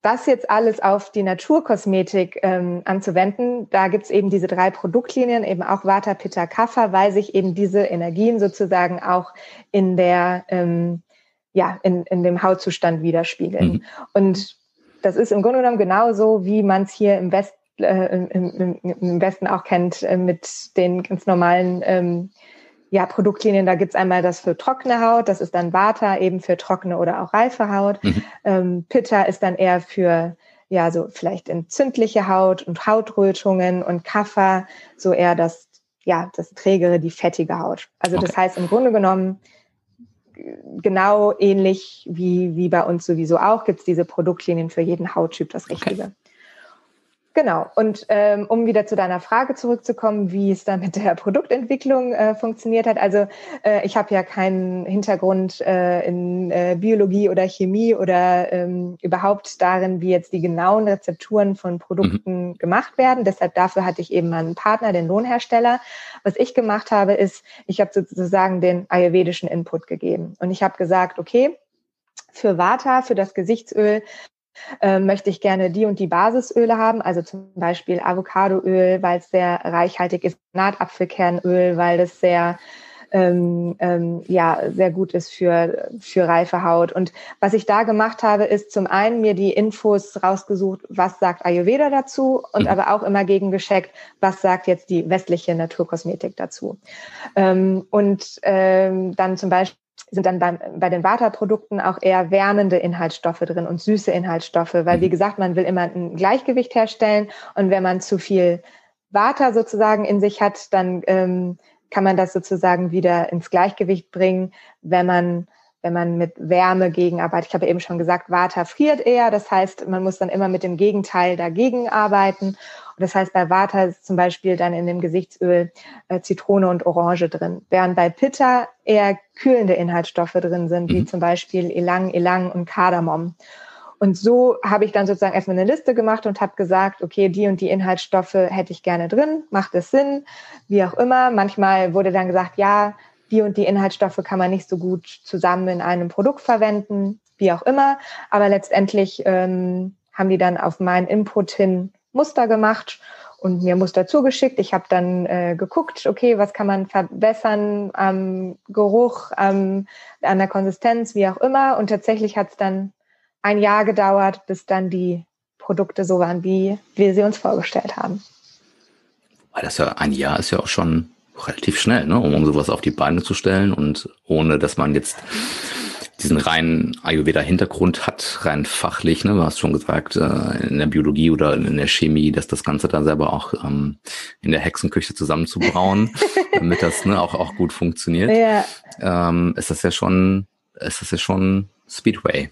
das jetzt alles auf die Naturkosmetik ähm, anzuwenden, da gibt's eben diese drei Produktlinien, eben auch Vata, Pitta, Kapha, weil sich eben diese Energien sozusagen auch in der ähm, ja in, in dem Hautzustand widerspiegeln. Mhm. Und das ist im Grunde genommen genauso, wie man es hier im, West, äh, im, im, im, Westen auch kennt, äh, mit den ganz normalen ähm, ja, Produktlinien. Da gibt's einmal das für trockene Haut, das ist dann Vata eben für trockene oder auch reife Haut. Mhm. Ähm, Pitta ist dann eher für ja, so vielleicht entzündliche Haut und Hautrötungen und Kapha so eher das, ja, das trägere, die fettige Haut. Also okay. das heißt im Grunde genommen, genau ähnlich wie, wie bei uns sowieso auch, gibt es diese Produktlinien für jeden Hauttyp, das Richtige. Okay. Genau. Und ähm, um wieder zu deiner Frage zurückzukommen, wie es da mit der *laughs* Produktentwicklung äh, funktioniert hat. Also äh, ich habe ja keinen Hintergrund äh, in äh, Biologie oder Chemie oder ähm, überhaupt darin, wie jetzt die genauen Rezepturen von Produkten mhm. gemacht werden. Deshalb dafür hatte ich eben meinen Partner, den Lohnhersteller. Was ich gemacht habe, ist, ich habe sozusagen den ayurvedischen Input gegeben. Und ich habe gesagt, okay, für Vata, für das Gesichtsöl, äh, möchte ich gerne die und die Basisöle haben, also zum Beispiel Avocadoöl, weil es sehr reichhaltig ist, Nahtapfelkernöl, weil es sehr ähm, ähm, ja sehr gut ist für für reife Haut. Und was ich da gemacht habe, ist zum einen mir die Infos rausgesucht, was sagt Ayurveda dazu, und mhm. aber auch immer gegengescheckt, was sagt jetzt die westliche Naturkosmetik dazu. Ähm, und ähm, dann zum Beispiel sind dann bei, bei den Vata-Produkten auch eher wärmende Inhaltsstoffe drin und süße Inhaltsstoffe, weil wie mhm. gesagt, man will immer ein Gleichgewicht herstellen und wenn man zu viel Vata sozusagen in sich hat, dann ähm, kann man das sozusagen wieder ins Gleichgewicht bringen, wenn man wenn man mit Wärme gegenarbeitet. Ich habe eben schon gesagt, Vata friert eher. Das heißt, man muss dann immer mit dem Gegenteil dagegen arbeiten. Das heißt, bei Vata ist zum Beispiel dann in dem Gesichtsöl äh, Zitrone und Orange drin. Während bei Pitta eher kühlende Inhaltsstoffe drin sind, wie mhm. zum Beispiel Elang, Elang und Kardamom. Und so habe ich dann sozusagen erstmal eine Liste gemacht und habe gesagt, okay, die und die Inhaltsstoffe hätte ich gerne drin, macht es Sinn, wie auch immer. Manchmal wurde dann gesagt, ja, die und die Inhaltsstoffe kann man nicht so gut zusammen in einem Produkt verwenden, wie auch immer. Aber letztendlich ähm, haben die dann auf meinen Input hin Muster gemacht und mir Muster zugeschickt. Ich habe dann äh, geguckt, okay, was kann man verbessern am Geruch, am, an der Konsistenz, wie auch immer. Und tatsächlich hat es dann ein Jahr gedauert, bis dann die Produkte so waren, wie wir sie uns vorgestellt haben. Weil das ja ein Jahr ist ja auch schon relativ schnell, ne, um, um sowas auf die Beine zu stellen und ohne, dass man jetzt diesen reinen Ayurveda-Hintergrund hat, rein fachlich, ne, du hast schon gesagt, äh, in der Biologie oder in der Chemie, dass das Ganze dann selber auch ähm, in der Hexenküche zusammenzubrauen, *laughs* damit das ne, auch, auch gut funktioniert, ja. ähm, ist das ja schon, ist das ja schon Speedway.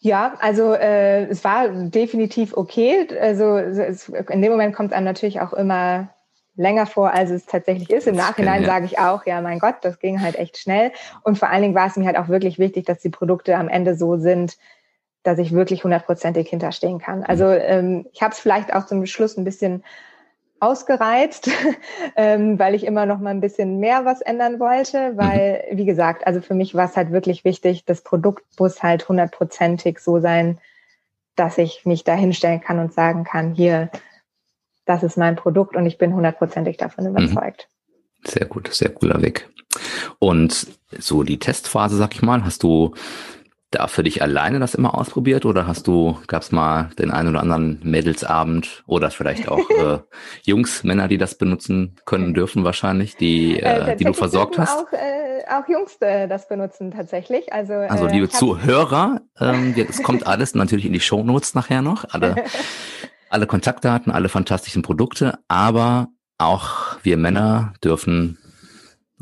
Ja, also äh, es war definitiv okay. Also es, in dem Moment kommt einem natürlich auch immer länger vor, als es tatsächlich ist. Im Nachhinein sage ich auch, ja, mein Gott, das ging halt echt schnell. Und vor allen Dingen war es mir halt auch wirklich wichtig, dass die Produkte am Ende so sind, dass ich wirklich hundertprozentig hinterstehen kann. Also mhm. ähm, ich habe es vielleicht auch zum Schluss ein bisschen ausgereizt, *laughs* ähm, weil ich immer noch mal ein bisschen mehr was ändern wollte, weil, mhm. wie gesagt, also für mich war es halt wirklich wichtig, das Produkt muss halt hundertprozentig so sein, dass ich mich da hinstellen kann und sagen kann, hier, das ist mein Produkt und ich bin hundertprozentig davon mhm. überzeugt. Sehr gut, sehr cooler Weg. Und so die Testphase, sag ich mal, hast du da für dich alleine das immer ausprobiert oder hast du, gab es mal den einen oder anderen Mädelsabend oder vielleicht auch *laughs* äh, Jungs, Männer, die das benutzen können dürfen wahrscheinlich, die, äh, äh die du versorgt hast? Auch, äh, auch Jungs äh, das benutzen tatsächlich. Also, also liebe Zuhörer, ähm, es kommt alles natürlich in die Shownotes nachher noch, alle, *laughs* alle Kontaktdaten, alle fantastischen Produkte, aber auch wir Männer dürfen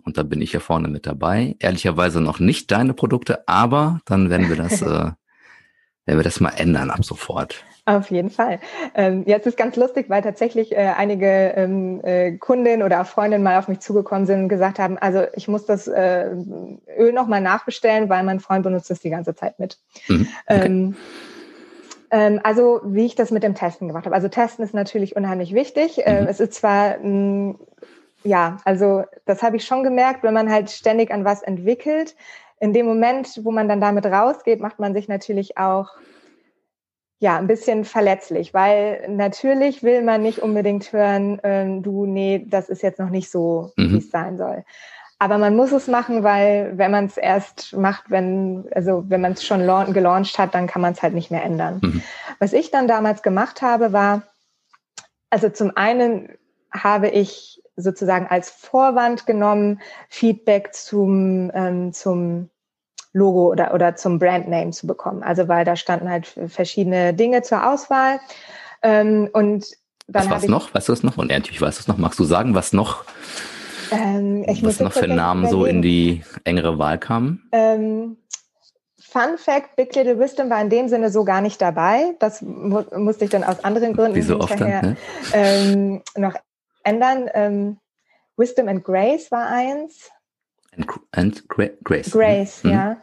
und da bin ich ja vorne mit dabei. Ehrlicherweise noch nicht deine Produkte, aber dann werden wir das, *laughs* äh, werden wir das mal ändern ab sofort. Auf jeden Fall. Ähm, jetzt ist ganz lustig, weil tatsächlich äh, einige ähm, äh, Kundinnen oder auch Freundinnen mal auf mich zugekommen sind und gesagt haben, also ich muss das äh, Öl nochmal nachbestellen, weil mein Freund benutzt es die ganze Zeit mit. Mhm, okay. ähm also wie ich das mit dem Testen gemacht habe. Also Testen ist natürlich unheimlich wichtig. Äh, mhm. Es ist zwar ein ja, also das habe ich schon gemerkt, wenn man halt ständig an was entwickelt. In dem Moment, wo man dann damit rausgeht, macht man sich natürlich auch ja ein bisschen verletzlich, weil natürlich will man nicht unbedingt hören, ähm, du, nee, das ist jetzt noch nicht so, mhm. wie es sein soll. Aber man muss es machen, weil wenn man es erst macht, wenn, also wenn man es schon gelauncht hat, dann kann man es halt nicht mehr ändern. Mhm. Was ich dann damals gemacht habe, war, also zum einen habe ich sozusagen als Vorwand genommen, Feedback zum, ähm, zum Logo oder, oder zum Brandname zu bekommen. Also weil da standen halt verschiedene Dinge zur Auswahl. Ähm, und dann was noch? Weißt du das noch? Und natürlich weißt du es noch. Magst du sagen, was noch? Ähm, was noch für Namen so in die engere Wahl kamen? Ähm, Fun Fact, Big Little Wisdom war in dem Sinne so gar nicht dabei. Das mu musste ich dann aus anderen Gründen Wie so oft dann, ne? ähm, noch ändern. Ähm, Wisdom and Grace war eins. And, and Gra Grace. Grace, mhm. ja.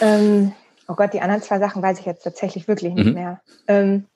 Ähm, oh Gott, die anderen zwei Sachen weiß ich jetzt tatsächlich wirklich nicht mhm. mehr. Ähm,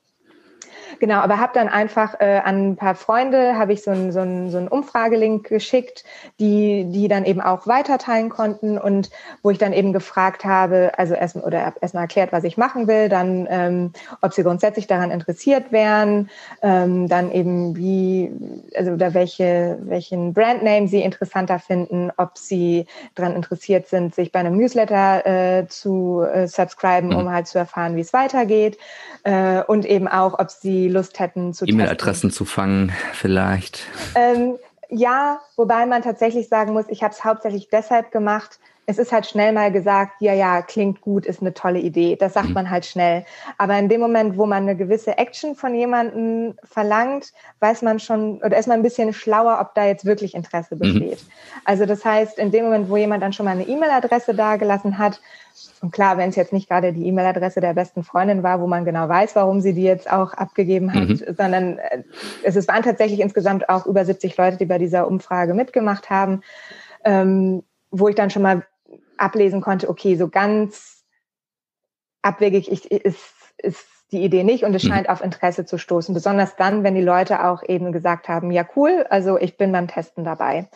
Genau, aber habe dann einfach äh, an ein paar Freunde, habe ich so einen so ein, so ein Umfragelink geschickt, die, die dann eben auch weiterteilen konnten und wo ich dann eben gefragt habe, also erst, oder erstmal erklärt, was ich machen will, dann ähm, ob sie grundsätzlich daran interessiert wären, ähm, dann eben wie, also oder welche, welchen Brandname sie interessanter finden, ob sie daran interessiert sind, sich bei einem Newsletter äh, zu äh, subscriben, mhm. um halt zu erfahren, wie es weitergeht äh, und eben auch, ob sie Lust hätten zu E-Mail-Adressen zu fangen vielleicht. Ähm, ja, wobei man tatsächlich sagen muss, ich habe es hauptsächlich deshalb gemacht, es ist halt schnell mal gesagt, ja, ja, klingt gut, ist eine tolle Idee. Das sagt mhm. man halt schnell. Aber in dem Moment, wo man eine gewisse Action von jemandem verlangt, weiß man schon oder ist man ein bisschen schlauer, ob da jetzt wirklich Interesse mhm. besteht. Mhm. Also das heißt, in dem Moment, wo jemand dann schon mal eine E-Mail-Adresse dagelassen hat, und klar, wenn es jetzt nicht gerade die E-Mail-Adresse der besten Freundin war, wo man genau weiß, warum sie die jetzt auch abgegeben hat, mhm. sondern äh, es, es waren tatsächlich insgesamt auch über 70 Leute, die bei dieser Umfrage mitgemacht haben, ähm, wo ich dann schon mal ablesen konnte, okay, so ganz abwegig ist, ist, die Idee nicht und es mhm. scheint auf Interesse zu stoßen, besonders dann, wenn die Leute auch eben gesagt haben, ja cool, also ich bin beim Testen dabei.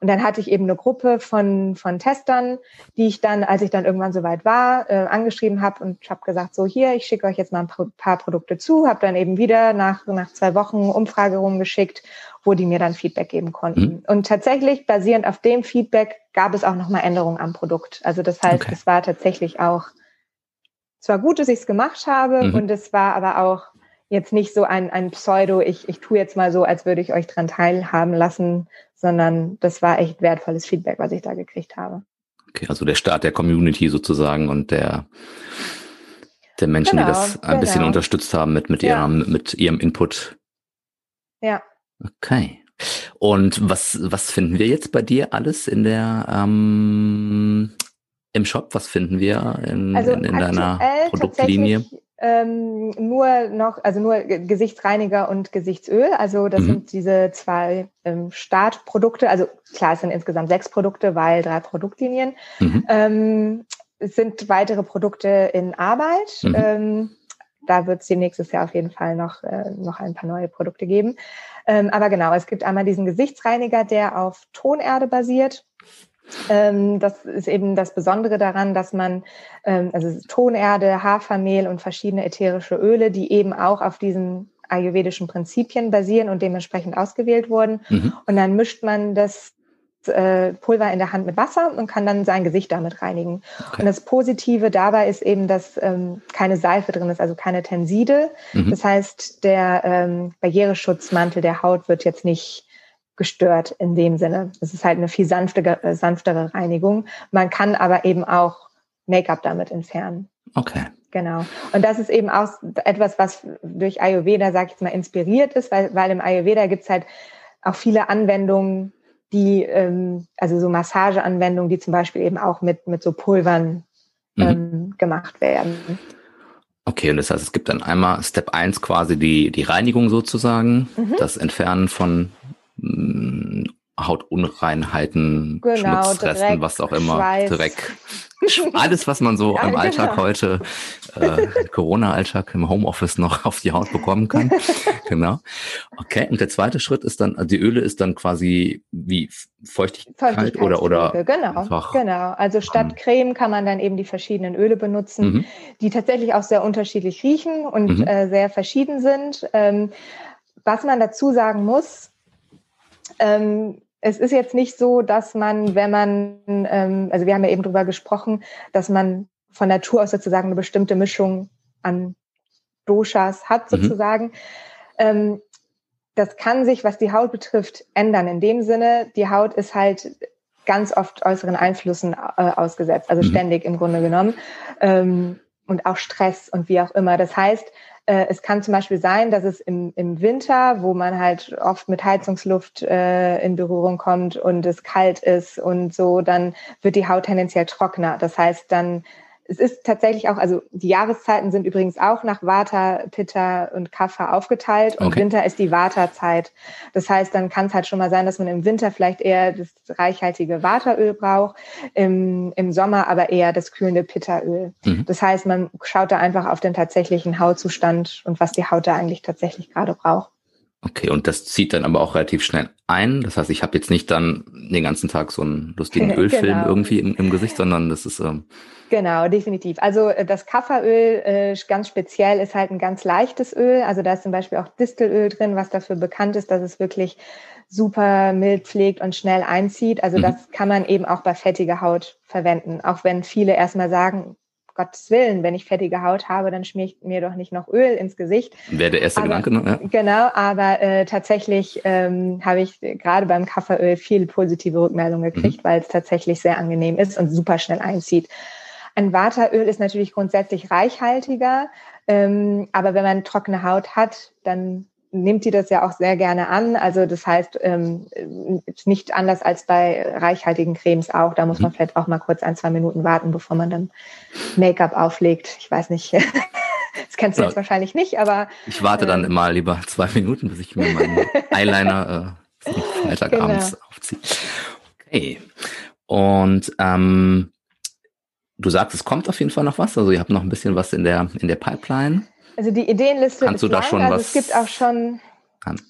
Und dann hatte ich eben eine Gruppe von, von Testern, die ich dann, als ich dann irgendwann soweit war, äh, angeschrieben habe und habe gesagt, so hier, ich schicke euch jetzt mal ein paar Produkte zu, habe dann eben wieder nach, nach zwei Wochen Umfrage rumgeschickt, wo die mir dann Feedback geben konnten. Mhm. Und tatsächlich, basierend auf dem Feedback, gab es auch nochmal Änderungen am Produkt. Also das heißt, okay. es war tatsächlich auch, es war gut, dass ich es gemacht habe mhm. und es war aber auch jetzt nicht so ein, ein Pseudo, ich, ich tue jetzt mal so, als würde ich euch dran teilhaben lassen, sondern das war echt wertvolles Feedback, was ich da gekriegt habe. Okay, also der Start der Community sozusagen und der der Menschen, genau, die das ein genau. bisschen unterstützt haben mit mit ja. ihrem mit ihrem Input. Ja. Okay. Und was was finden wir jetzt bei dir alles in der ähm, im Shop? Was finden wir in, also in, in deiner Produktlinie? ähm, nur noch, also nur Gesichtsreiniger und Gesichtsöl. Also das mhm. sind diese zwei ähm, Startprodukte. Also klar, es sind insgesamt sechs Produkte, weil drei Produktlinien. Mhm. Ähm, es sind weitere Produkte in Arbeit. Mhm. Da wird es nächstes Jahr auf jeden Fall noch, äh, noch ein paar neue Produkte geben. Ähm, aber genau, es gibt einmal diesen Gesichtsreiniger, der auf Tonerde basiert. Ähm, das ist eben das Besondere daran, dass man, ähm, also Tonerde, Hafermehl und verschiedene ätherische Öle, die eben auch auf diesen ayurvedischen Prinzipien basieren und dementsprechend ausgewählt wurden. Mhm. Und dann mischt man das äh, Pulver in der Hand mit Wasser und kann dann sein Gesicht damit reinigen. Okay. Und das Positive dabei ist eben, dass ähm, keine Seife drin ist, also keine Tenside. Mhm. Das heißt, der ähm, Barriereschutzmantel der Haut wird jetzt nicht gestört in dem Sinne. Es ist halt eine viel sanftere, äh, sanftere Reinigung. Man kann aber eben auch Make-up damit entfernen. Okay. Genau. Und das ist eben auch etwas, was durch Ayurveda, sag ich jetzt mal, inspiriert ist, weil, weil im Ayurveda gibt's halt auch viele Anwendungen, die, ähm, also so Massageanwendungen, die zum Beispiel eben auch mit, mit so Pulvern mhm. ähm, gemacht werden. Okay, und das heißt, es gibt dann einmal Step 1 quasi die, die Reinigung sozusagen, mhm. das Entfernen von mm, Hautunreinheiten, genau, Schmutzresten, Dreck, was auch immer, Schweiß. Dreck. *laughs* Alles, was man so ja, im Alltag genau. heute, äh, Corona-Alltag im Homeoffice noch *laughs* auf die Haut bekommen kann. *laughs* genau. Okay. Und der zweite Schritt ist dann, also die Öle ist dann quasi wie Feuchtigkeit oder oder genau, genau. Also statt Creme kann man dann eben die verschiedenen Öle benutzen, mhm. die tatsächlich auch sehr unterschiedlich riechen und mhm. äh, sehr verschieden sind. Ähm, was man dazu sagen muss, ähm, es ist jetzt nicht so, dass man, wenn man, ähm, also wir haben ja eben drüber gesprochen, dass man von Natur aus sozusagen eine bestimmte Mischung an Doshas hat mhm. sozusagen. Mhm. Ähm, das kann sich, was die Haut betrifft, ändern. In dem Sinne, die Haut ist halt ganz oft äußeren Einflüssen äh, ausgesetzt, also mhm. ständig im Grunde genommen. Ähm, und auch Stress und wie auch immer. Das heißt, es kann zum Beispiel sein, dass es im, im Winter, wo man halt oft mit Heizungsluft äh, in Berührung kommt und es kalt ist und so, dann wird die Haut tendenziell trockener. Das heißt, dann es ist tatsächlich auch, also die Jahreszeiten sind übrigens auch nach Vata, Pitta und Kapha aufgeteilt und okay. Winter ist die Vata-Zeit. Das heißt, dann kann es halt schon mal sein, dass man im Winter vielleicht eher das reichhaltige Vata-Öl braucht, im, im Sommer aber eher das kühlende Pitta-Öl. Mhm. Das heißt, man schaut da einfach auf den tatsächlichen Hautzustand und was die Haut da eigentlich tatsächlich gerade braucht. Okay, und das zieht dann aber auch relativ schnell ein. Das heißt, ich habe jetzt nicht dann den ganzen Tag so einen lustigen *laughs* Ölfilm genau. irgendwie im, im, Gesicht, sondern das ist ähm, Genau, definitiv. Also äh, das Kafferöl äh, ganz speziell ist halt ein ganz leichtes Öl. Also da ist zum Beispiel auch Distelöl drin, was dafür bekannt ist, dass es wirklich super mild pflegt und schnell einzieht. Also mhm. das kann man eben auch bei fettiger Haut verwenden. Auch wenn viele erstmal sagen, Gottes Willen, wenn ich fettige Haut habe, dann schmier ich mir doch nicht noch Öl ins Gesicht. Wäre der erste aber, Gedanke, ne? Ja. Genau, aber äh, tatsächlich ähm, habe ich gerade beim Kafferöl viel positive Rückmeldungen gekriegt, mhm. weil es tatsächlich sehr angenehm ist und super schnell einzieht. Ein Wateröl ist natürlich grundsätzlich reichhaltiger, ähm, aber wenn man trockene Haut hat, dann nimmt die das ja auch sehr gerne an. Also das heißt, ähm, nicht anders als bei reichhaltigen Cremes auch. Da muss man mhm. vielleicht auch mal kurz ein, zwei Minuten warten, bevor man dann Make-up auflegt. Ich weiß nicht. *laughs* Das kennst du ja. jetzt wahrscheinlich nicht, aber. Ich warte dann äh, immer lieber zwei *laughs* Minuten, bis ich mir meinen *laughs* Eyeliner äh, Freitagabends genau. aufziehe. Okay. Und ähm, du sagst, es kommt auf jeden Fall noch was. Also ihr habt noch ein bisschen was in der, in der Pipeline. Also die Ideenliste Kannst ist du da lang. schon also was es gibt auch schon. An.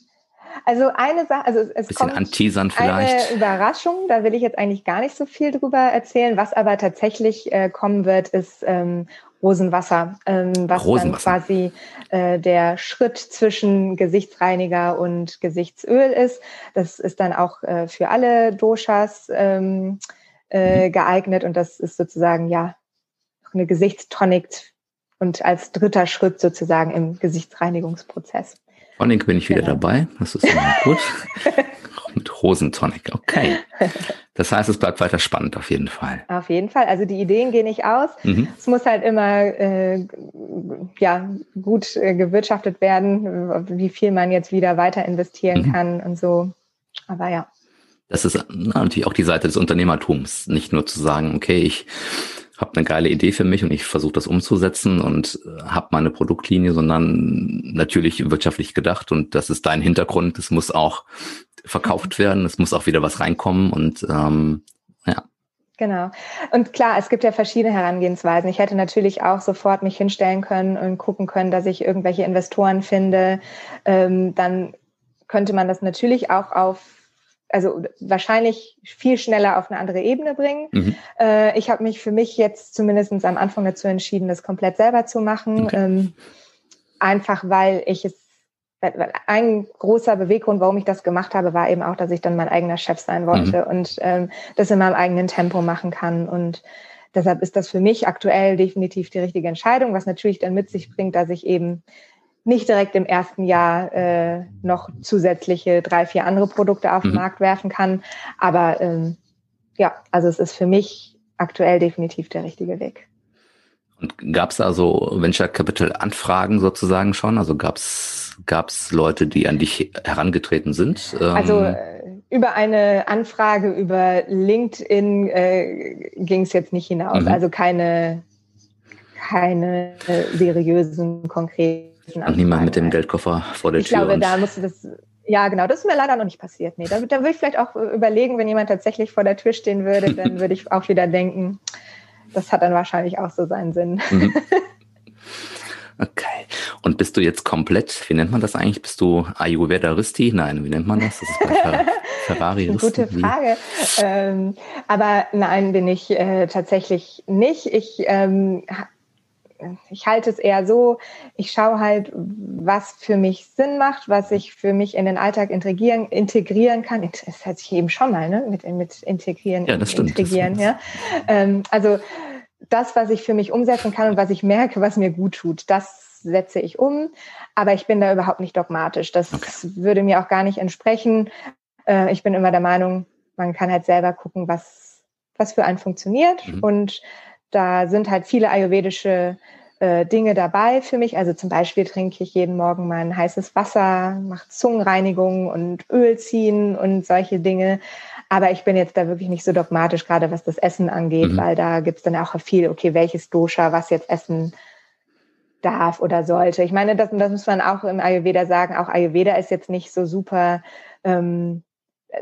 Also eine Sache, also es bisschen kommt anteasern vielleicht. eine Überraschung, da will ich jetzt eigentlich gar nicht so viel drüber erzählen. Was aber tatsächlich äh, kommen wird, ist ähm, Rosenwasser, ähm, was Rosenwasser. dann quasi äh, der Schritt zwischen Gesichtsreiniger und Gesichtsöl ist. Das ist dann auch äh, für alle Doshas ähm, äh, mhm. geeignet und das ist sozusagen ja eine Gesichtstonic und als dritter Schritt sozusagen im Gesichtsreinigungsprozess. Tonic bin ich wieder genau. dabei. Das ist immer *laughs* gut. Mit Rosentonic, okay. Das heißt, es bleibt weiter spannend auf jeden Fall. Auf jeden Fall. Also die Ideen gehen nicht aus. Mhm. Es muss halt immer äh, ja, gut äh, gewirtschaftet werden, wie viel man jetzt wieder weiter investieren mhm. kann und so. Aber ja das ist na, natürlich auch die Seite des Unternehmertums. Nicht nur zu sagen, okay, ich habe eine geile Idee für mich und ich versuche das umzusetzen und äh, habe meine Produktlinie, sondern natürlich wirtschaftlich gedacht und das ist dein Hintergrund. Es muss auch verkauft werden, es muss auch wieder was reinkommen und ähm, ja. Genau. Und klar, es gibt ja verschiedene Herangehensweisen. Ich hätte natürlich auch sofort mich hinstellen können und gucken können, dass ich irgendwelche Investoren finde. Ähm, dann könnte man das natürlich auch auf also wahrscheinlich viel schneller auf eine andere Ebene bringen. Mhm. Äh, ich habe mich für mich jetzt zumindest am Anfang dazu entschieden, das komplett selber zu machen. Okay. Ähm, einfach weil ich es ein großer Beweggrund, warum ich das gemacht habe, war eben auch, dass ich dann mein eigener Chef sein wollte mhm. und ähm, das in meinem eigenen Tempo machen kann. Und deshalb ist das für mich aktuell definitiv die richtige Entscheidung, was natürlich dann mit sich bringt, dass ich eben nicht direkt im ersten Jahr äh, noch zusätzliche drei, vier andere Produkte auf den mhm. Markt werfen kann. Aber ähm, ja, also es ist für mich aktuell definitiv der richtige Weg. Und gab es da so Venture Capital Anfragen sozusagen schon? Also gab es Leute, die an dich herangetreten sind? Ähm also über eine Anfrage über LinkedIn äh, ging es jetzt nicht hinaus. Mhm. Also keine, keine seriösen, konkreten Anfragen. Und niemand mit dem Geldkoffer vor der ich Tür. Ich glaube, da musste das ja, genau. Das ist mir leider noch nicht passiert. Nee, da, da würde ich vielleicht auch überlegen, wenn jemand tatsächlich vor der Tür stehen würde, *laughs* dann würde ich auch wieder denken, das hat dann wahrscheinlich auch so seinen Sinn. Mhm. *laughs* Okay. Und bist du jetzt komplett, wie nennt man das eigentlich? Bist du Ayurveda-Risti? Nein, wie nennt man das? Das ist bei Fer *laughs* Ferrari. Gute Frage. Ähm, aber nein, bin ich äh, tatsächlich nicht. Ich, ähm, ich halte es eher so, ich schaue halt, was für mich Sinn macht, was ich für mich in den Alltag integrieren, integrieren kann. Das hatte ich eben schon mal, ne? Mit, mit integrieren, ja, das stimmt, integrieren, das ja. Ähm, also das, was ich für mich umsetzen kann und was ich merke, was mir gut tut, das setze ich um. Aber ich bin da überhaupt nicht dogmatisch. Das okay. würde mir auch gar nicht entsprechen. Äh, ich bin immer der Meinung, man kann halt selber gucken, was, was für einen funktioniert. Mhm. Und da sind halt viele ayurvedische äh, Dinge dabei für mich. Also zum Beispiel trinke ich jeden Morgen mein heißes Wasser, mache Zungenreinigung und Öl ziehen und solche Dinge. Aber ich bin jetzt da wirklich nicht so dogmatisch, gerade was das Essen angeht, mhm. weil da gibt's dann auch viel, okay, welches Dosha, was jetzt essen darf oder sollte. Ich meine, das, das muss man auch im Ayurveda sagen. Auch Ayurveda ist jetzt nicht so super, ähm,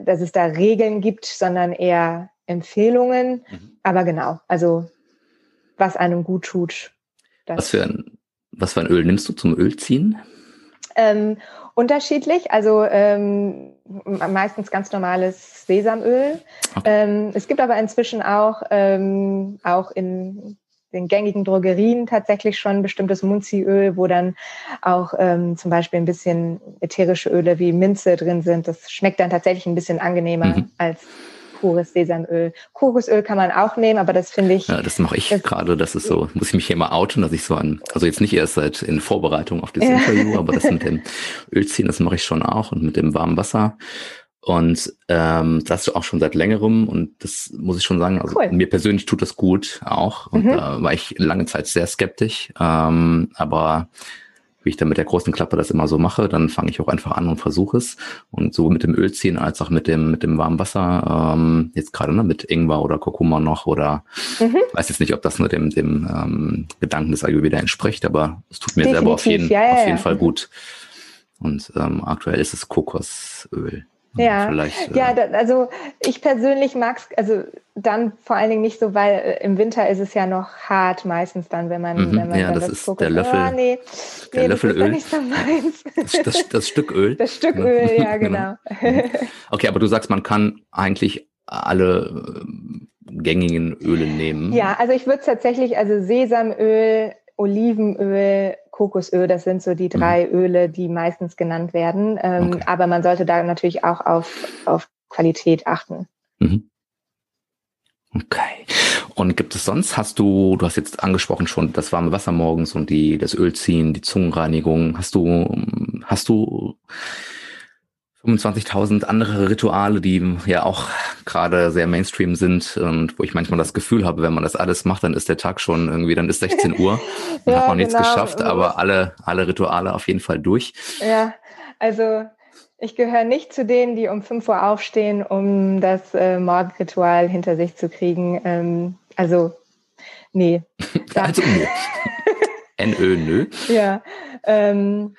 dass es da Regeln gibt, sondern eher Empfehlungen. Mhm. Aber genau, also was einem gut tut. Was für, ein, was für ein Öl nimmst du zum Ölziehen? Ähm, unterschiedlich. Also ähm, meistens ganz normales Sesamöl. Okay. Ähm, es gibt aber inzwischen auch, ähm, auch in den gängigen Drogerien tatsächlich schon bestimmtes Munziöl, wo dann auch ähm, zum Beispiel ein bisschen ätherische Öle wie Minze drin sind. Das schmeckt dann tatsächlich ein bisschen angenehmer mhm. als pures Sesamöl. Kokosöl kann man auch nehmen, aber das finde ich. Ja, das mache ich gerade. Das ist so, muss ich mich hier mal outen, dass ich so an, also jetzt nicht erst seit in Vorbereitung auf das ja. Interview, aber das mit dem *laughs* Ölziehen, das mache ich schon auch und mit dem warmen Wasser. Und ähm, das auch schon seit längerem und das muss ich schon sagen, also cool. mir persönlich tut das gut auch. Und mhm. da war ich lange Zeit sehr skeptisch. Ähm, aber wie ich dann mit der großen Klappe das immer so mache, dann fange ich auch einfach an und versuche es. Und so mit dem Ölziehen als auch mit dem, mit dem warmen Wasser, ähm, jetzt gerade ne, mit Ingwer oder Kurkuma noch oder mhm. weiß jetzt nicht, ob das nur dem, dem ähm, Gedanken des Ayurveda entspricht, aber es tut mir Definitiv, selber auf jeden, ja, ja, auf jeden. Fall gut. Und ähm, aktuell ist es Kokosöl. Ja, Vielleicht, ja, äh, also ich persönlich mag es, also dann vor allen Dingen nicht so, weil äh, im Winter ist es ja noch hart meistens dann, wenn man, mhm, wenn man ja, das, das ist Fokus, der Löffel, oh, nee, der nee, Löffelöl. Das, so *laughs* das, das, das, Stück Öl. Das Stück Öl, ja, *laughs* genau. genau. Okay, aber du sagst, man kann eigentlich alle äh, gängigen Öle nehmen. Ja, also ich würde tatsächlich, also Sesamöl, Olivenöl, Kokosöl, das sind so die drei mhm. Öle, die meistens genannt werden. Ähm, okay. Aber man sollte da natürlich auch auf, auf Qualität achten. Mhm. Okay. Und gibt es sonst, hast du, du hast jetzt angesprochen schon das warme Wasser morgens und die, das Ölziehen, die Zungenreinigung. Hast du, hast du 25.000 andere Rituale, die ja auch gerade sehr Mainstream sind und wo ich manchmal das Gefühl habe, wenn man das alles macht, dann ist der Tag schon irgendwie, dann ist 16 Uhr, *laughs* dann ja, hat man nichts genau. geschafft, aber alle, alle Rituale auf jeden Fall durch. Ja, also ich gehöre nicht zu denen, die um 5 Uhr aufstehen, um das äh, Morgenritual hinter sich zu kriegen. Ähm, also, nee. *laughs* also, nö. *laughs* NÖ, nö. Ja. Ähm,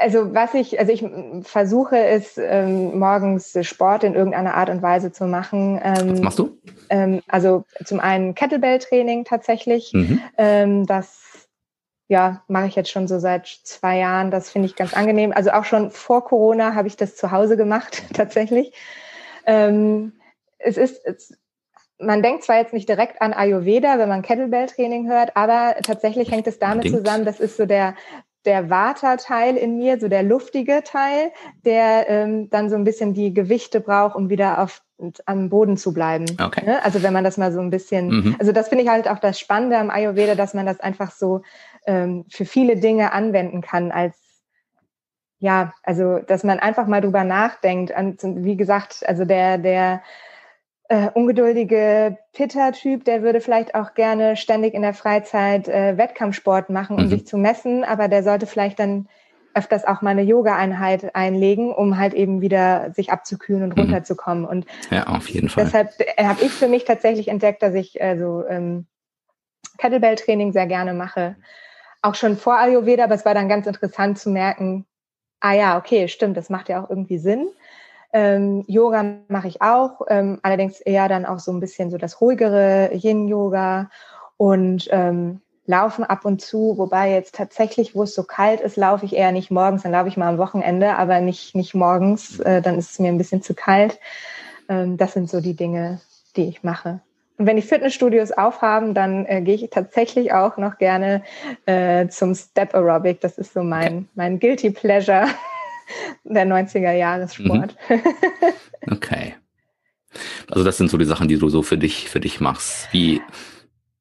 also was ich, also ich versuche es ähm, morgens Sport in irgendeiner Art und Weise zu machen. Ähm, was machst du? Ähm, also zum einen Kettlebell-Training tatsächlich. Mhm. Ähm, das ja mache ich jetzt schon so seit zwei Jahren. Das finde ich ganz angenehm. Also auch schon vor Corona habe ich das zu Hause gemacht *laughs* tatsächlich. Ähm, es ist es, man denkt zwar jetzt nicht direkt an Ayurveda, wenn man Kettlebell-Training hört, aber tatsächlich hängt es damit zusammen, das ist so der der Vata-Teil in mir, so der luftige Teil, der ähm, dann so ein bisschen die Gewichte braucht, um wieder auf am Boden zu bleiben. Okay. Ne? Also wenn man das mal so ein bisschen, mhm. also das finde ich halt auch das Spannende am Ayurveda, dass man das einfach so ähm, für viele Dinge anwenden kann als ja, also dass man einfach mal drüber nachdenkt. Und wie gesagt, also der der äh, ungeduldige Pitter-Typ, der würde vielleicht auch gerne ständig in der Freizeit äh, Wettkampfsport machen, um mhm. sich zu messen, aber der sollte vielleicht dann öfters auch mal eine Yoga-Einheit einlegen, um halt eben wieder sich abzukühlen und mhm. runterzukommen. Und ja, auf jeden Fall. Deshalb äh, habe ich für mich tatsächlich entdeckt, dass ich also ähm, Kettlebell-Training sehr gerne mache. Auch schon vor Ayurveda, aber es war dann ganz interessant zu merken, ah ja, okay, stimmt, das macht ja auch irgendwie Sinn. Ähm, Yoga mache ich auch, ähm, allerdings eher dann auch so ein bisschen so das ruhigere Yin-Yoga und ähm, laufen ab und zu, wobei jetzt tatsächlich, wo es so kalt ist, laufe ich eher nicht morgens, dann laufe ich mal am Wochenende, aber nicht, nicht morgens, äh, dann ist es mir ein bisschen zu kalt. Ähm, das sind so die Dinge, die ich mache. Und wenn die Fitnessstudios aufhaben, dann äh, gehe ich tatsächlich auch noch gerne äh, zum Step Aerobic. Das ist so mein, mein Guilty Pleasure der 90er Jahressport. Mhm. Okay. Also das sind so die Sachen, die du so für dich, für dich machst. Wie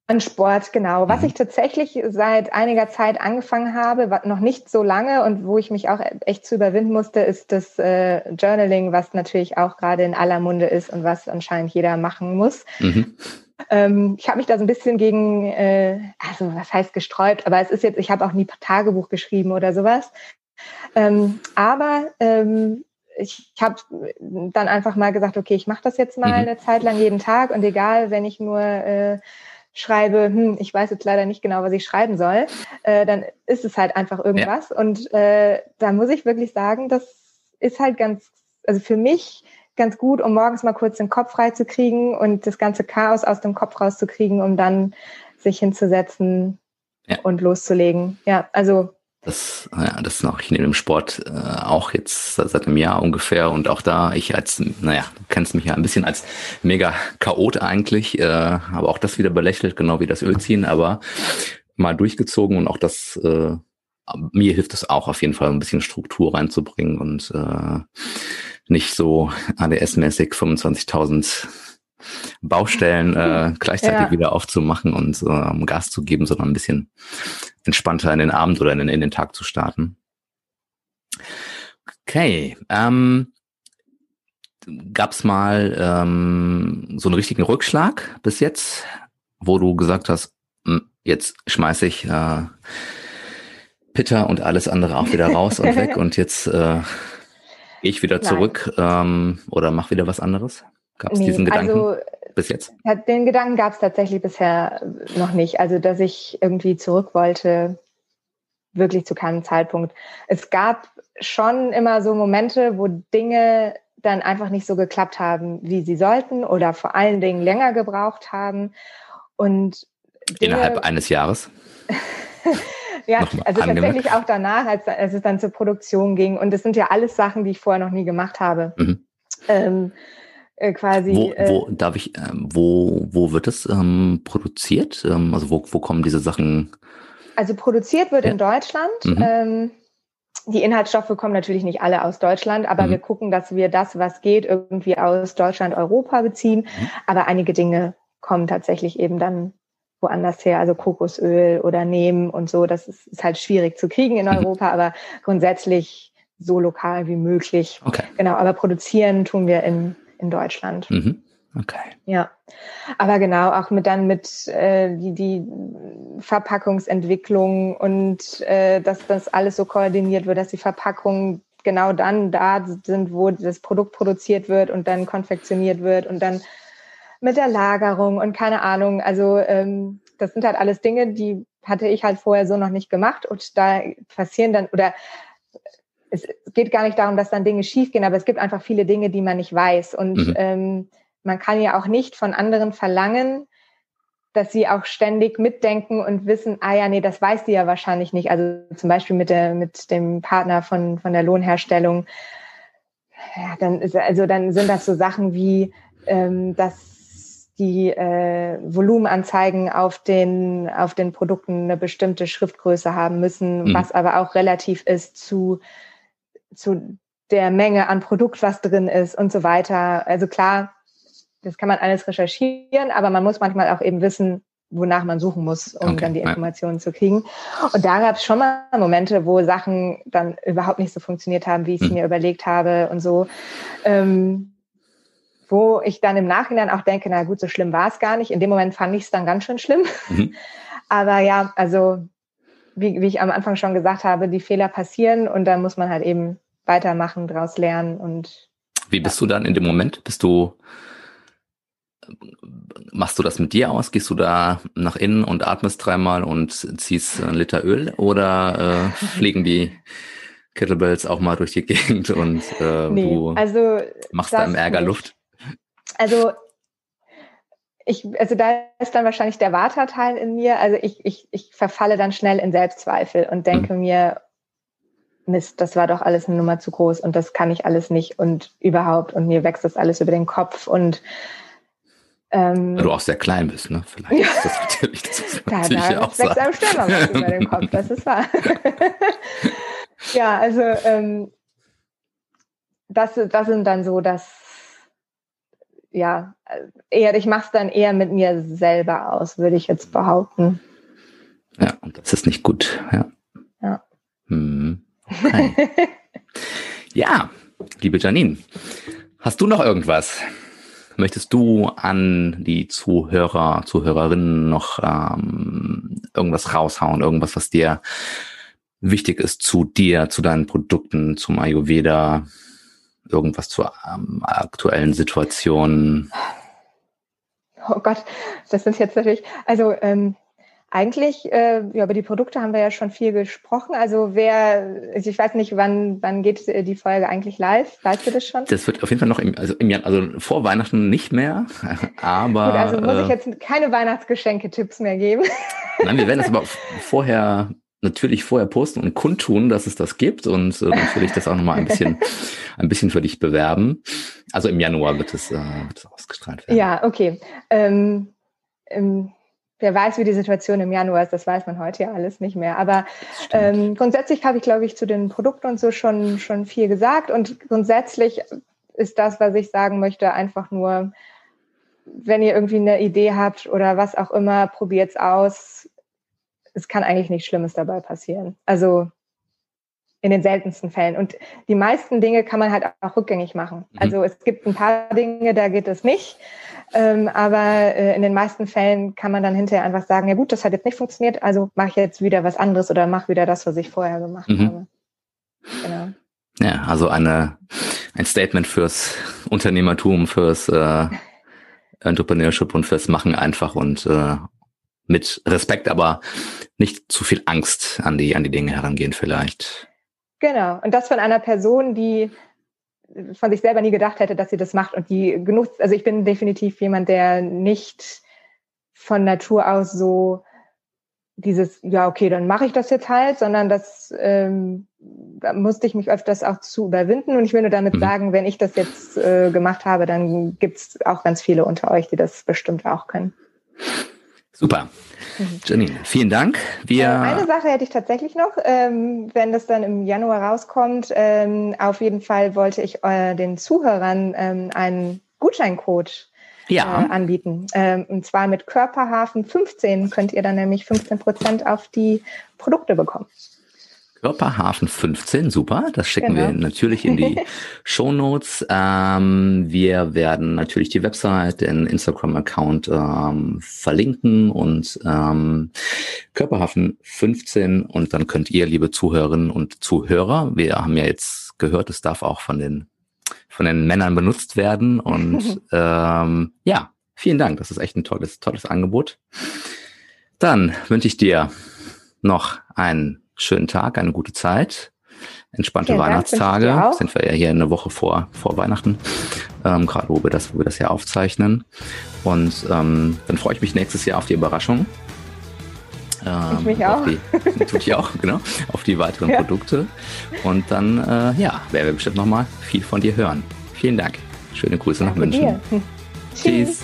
an Sport, genau. Was mhm. ich tatsächlich seit einiger Zeit angefangen habe, noch nicht so lange und wo ich mich auch echt zu überwinden musste, ist das äh, Journaling, was natürlich auch gerade in aller Munde ist und was anscheinend jeder machen muss. Mhm. Ähm, ich habe mich da so ein bisschen gegen, äh, also was heißt gesträubt, aber es ist jetzt, ich habe auch nie Tagebuch geschrieben oder sowas. Ähm, aber ähm, ich habe dann einfach mal gesagt, okay, ich mache das jetzt mal mhm. eine Zeit lang jeden Tag und egal, wenn ich nur äh, schreibe, hm, ich weiß jetzt leider nicht genau, was ich schreiben soll, äh, dann ist es halt einfach irgendwas. Ja. Und äh, da muss ich wirklich sagen, das ist halt ganz, also für mich ganz gut, um morgens mal kurz den Kopf frei zu kriegen und das ganze Chaos aus dem Kopf rauszukriegen, um dann sich hinzusetzen ja. und loszulegen. Ja, also das, ja, das noch ich nehme im Sport äh, auch jetzt seit einem Jahr ungefähr. Und auch da ich als, naja, du kennst mich ja ein bisschen als mega Chaot eigentlich, äh, aber auch das wieder belächelt, genau wie das Ölziehen, aber mal durchgezogen und auch das, äh, mir hilft es auch auf jeden Fall ein bisschen Struktur reinzubringen und äh, nicht so ADS-mäßig 25.000 Baustellen äh, *laughs* gleichzeitig ja. wieder aufzumachen und äh, Gas zu geben, sondern ein bisschen entspannter in den Abend oder in, in den Tag zu starten. Okay. Ähm, Gab es mal ähm, so einen richtigen Rückschlag bis jetzt, wo du gesagt hast, hm, jetzt schmeiße ich äh, Pitter und alles andere auch wieder raus und weg *laughs* und jetzt äh, gehe ich wieder zurück ähm, oder mach wieder was anderes? Gab es nee, diesen Gedanken also, bis jetzt? Den Gedanken gab es tatsächlich bisher noch nicht. Also, dass ich irgendwie zurück wollte, wirklich zu keinem Zeitpunkt. Es gab schon immer so Momente, wo Dinge dann einfach nicht so geklappt haben, wie sie sollten oder vor allen Dingen länger gebraucht haben. Und Dinge, Innerhalb eines Jahres? *laughs* ja, also tatsächlich auch danach, als, als, es dann zur Produktion ging. Und das sind ja alles Sachen, die ich vorher noch nie gemacht habe. Mhm. Ähm, äh, quasi. Wo, wo äh, darf ich, äh, wo, wo wird es ähm, produziert? Ähm, also wo, wo kommen diese Sachen? Also produziert wird ja. in Deutschland. Mhm. Ähm, die Inhaltsstoffe kommen natürlich nicht alle aus Deutschland, aber mhm. wir gucken, dass wir das, was geht, irgendwie aus Deutschland, Europa beziehen. Mhm. Aber einige Dinge kommen tatsächlich eben dann woanders her, also Kokosöl oder Nehmen und so. Das ist, ist halt schwierig zu kriegen in mhm. Europa, aber grundsätzlich so lokal wie möglich. Okay. Genau, aber produzieren tun wir in in Deutschland. Mhm. Okay. Ja, aber genau auch mit dann mit äh, die, die Verpackungsentwicklung und äh, dass das alles so koordiniert wird, dass die Verpackungen genau dann da sind, wo das Produkt produziert wird und dann konfektioniert wird und dann mit der Lagerung und keine Ahnung. Also ähm, das sind halt alles Dinge, die hatte ich halt vorher so noch nicht gemacht und da passieren dann oder es geht gar nicht darum, dass dann Dinge schiefgehen, aber es gibt einfach viele Dinge, die man nicht weiß. Und mhm. ähm, man kann ja auch nicht von anderen verlangen, dass sie auch ständig mitdenken und wissen, ah ja, nee, das weiß sie ja wahrscheinlich nicht. Also zum Beispiel mit der, mit dem Partner von, von der Lohnherstellung. Ja, dann ist, also dann sind das so Sachen wie, ähm, dass die äh, Volumenanzeigen auf den, auf den Produkten eine bestimmte Schriftgröße haben müssen, mhm. was aber auch relativ ist zu, zu der Menge an Produkt, was drin ist und so weiter. Also klar, das kann man alles recherchieren, aber man muss manchmal auch eben wissen, wonach man suchen muss, um okay, dann die Informationen ja. zu kriegen. Und da gab es schon mal Momente, wo Sachen dann überhaupt nicht so funktioniert haben, wie ich es mhm. mir überlegt habe und so. Ähm, wo ich dann im Nachhinein auch denke, na gut, so schlimm war es gar nicht. In dem Moment fand ich es dann ganz schön schlimm. Mhm. *laughs* Aber ja, also wie, wie ich am Anfang schon gesagt habe, die Fehler passieren und dann muss man halt eben weitermachen, daraus lernen und. Wie bist ja. du dann in dem Moment? Bist du, machst du das mit dir aus? Gehst du da nach innen und atmest dreimal und ziehst einen Liter Öl oder äh, *laughs* fliegen die Kettlebells auch mal durch die Gegend und äh, nee, du also machst da im Ärger nicht. Luft? Also ich, also da ist dann wahrscheinlich der Vata-Teil in mir. Also ich, ich, ich verfalle dann schnell in Selbstzweifel und denke mhm. mir, Mist, das war doch alles eine Nummer zu groß und das kann ich alles nicht und überhaupt und mir wächst das alles über den Kopf und ähm, Weil du auch sehr klein bist, ne? Vielleicht ja. ist das natürlich, das man da, da auch wächst einem Stern über den Kopf, das ist wahr. *laughs* ja, also ähm, das, das sind dann so das ja, eher, ich mache es dann eher mit mir selber aus, würde ich jetzt behaupten. Ja, und das ist nicht gut, ja. Ja. Hm. *laughs* Okay. ja, liebe Janine, hast du noch irgendwas? Möchtest du an die Zuhörer, Zuhörerinnen noch ähm, irgendwas raushauen, irgendwas, was dir wichtig ist zu dir, zu deinen Produkten, zum Ayurveda, irgendwas zur ähm, aktuellen Situation? Oh Gott, das sind jetzt natürlich, also ähm, eigentlich, äh, ja, über die Produkte haben wir ja schon viel gesprochen. Also wer, also ich weiß nicht, wann, wann geht die Folge eigentlich live? Weißt du das schon? Das wird auf jeden Fall noch im, also im Jahr, also vor Weihnachten nicht mehr, *laughs* aber. Gut, also muss ich äh, jetzt keine Weihnachtsgeschenke-Tipps mehr geben. Nein, wir werden das aber vorher natürlich vorher posten und kundtun, dass es das gibt und äh, natürlich das auch nochmal ein bisschen, *laughs* ein bisschen für dich bewerben. Also im Januar wird es, äh, wird es ausgestrahlt werden. Ja, okay. Ähm, ähm, wer weiß, wie die Situation im Januar ist, das weiß man heute ja alles nicht mehr. Aber ähm, grundsätzlich habe ich, glaube ich, zu den Produkten und so schon, schon viel gesagt. Und grundsätzlich ist das, was ich sagen möchte, einfach nur, wenn ihr irgendwie eine Idee habt oder was auch immer, probiert es aus es kann eigentlich nichts Schlimmes dabei passieren. Also in den seltensten Fällen. Und die meisten Dinge kann man halt auch rückgängig machen. Mhm. Also es gibt ein paar Dinge, da geht es nicht. Ähm, aber äh, in den meisten Fällen kann man dann hinterher einfach sagen, ja gut, das hat jetzt nicht funktioniert, also mache ich jetzt wieder was anderes oder mache wieder das, was ich vorher gemacht mhm. habe. Genau. Ja, also eine, ein Statement fürs Unternehmertum, fürs äh, Entrepreneurship und fürs Machen einfach und äh, mit Respekt, aber nicht zu viel Angst an die, an die Dinge herangehen vielleicht. Genau. Und das von einer Person, die von sich selber nie gedacht hätte, dass sie das macht und die genug, also ich bin definitiv jemand, der nicht von Natur aus so dieses, ja, okay, dann mache ich das jetzt halt, sondern das ähm, da musste ich mich öfters auch zu überwinden. Und ich will nur damit mhm. sagen, wenn ich das jetzt äh, gemacht habe, dann gibt's auch ganz viele unter euch, die das bestimmt auch können. Super. Mhm. Janine, vielen Dank. Wir äh, Eine Sache hätte ich tatsächlich noch, ähm, wenn das dann im Januar rauskommt. Ähm, auf jeden Fall wollte ich äh, den Zuhörern ähm, einen Gutscheincode ja. äh, anbieten. Und zwar mit Körperhafen 15 könnt ihr dann nämlich 15 Prozent auf die Produkte bekommen. Körperhafen 15, super. Das schicken genau. wir natürlich in die *laughs* Show Notes. Ähm, wir werden natürlich die Website, den Instagram-Account ähm, verlinken und ähm, Körperhafen 15 und dann könnt ihr, liebe Zuhörerinnen und Zuhörer, wir haben ja jetzt gehört, es darf auch von den von den Männern benutzt werden und *laughs* ähm, ja, vielen Dank. Das ist echt ein tolles tolles Angebot. Dann wünsche ich dir noch einen schönen Tag, eine gute Zeit, entspannte Vielen Weihnachtstage. Sind wir ja hier eine Woche vor, vor Weihnachten, ähm, gerade wo wir das, wo wir das ja aufzeichnen. Und ähm, dann freue ich mich nächstes Jahr auf die Überraschung. Ähm, ich mich auch. Die, *laughs* tut ich auch, genau. Auf die weiteren ja. Produkte. Und dann, äh, ja, werden wir bestimmt nochmal viel von dir hören. Vielen Dank. Schöne Grüße Danke nach München. Tschüss.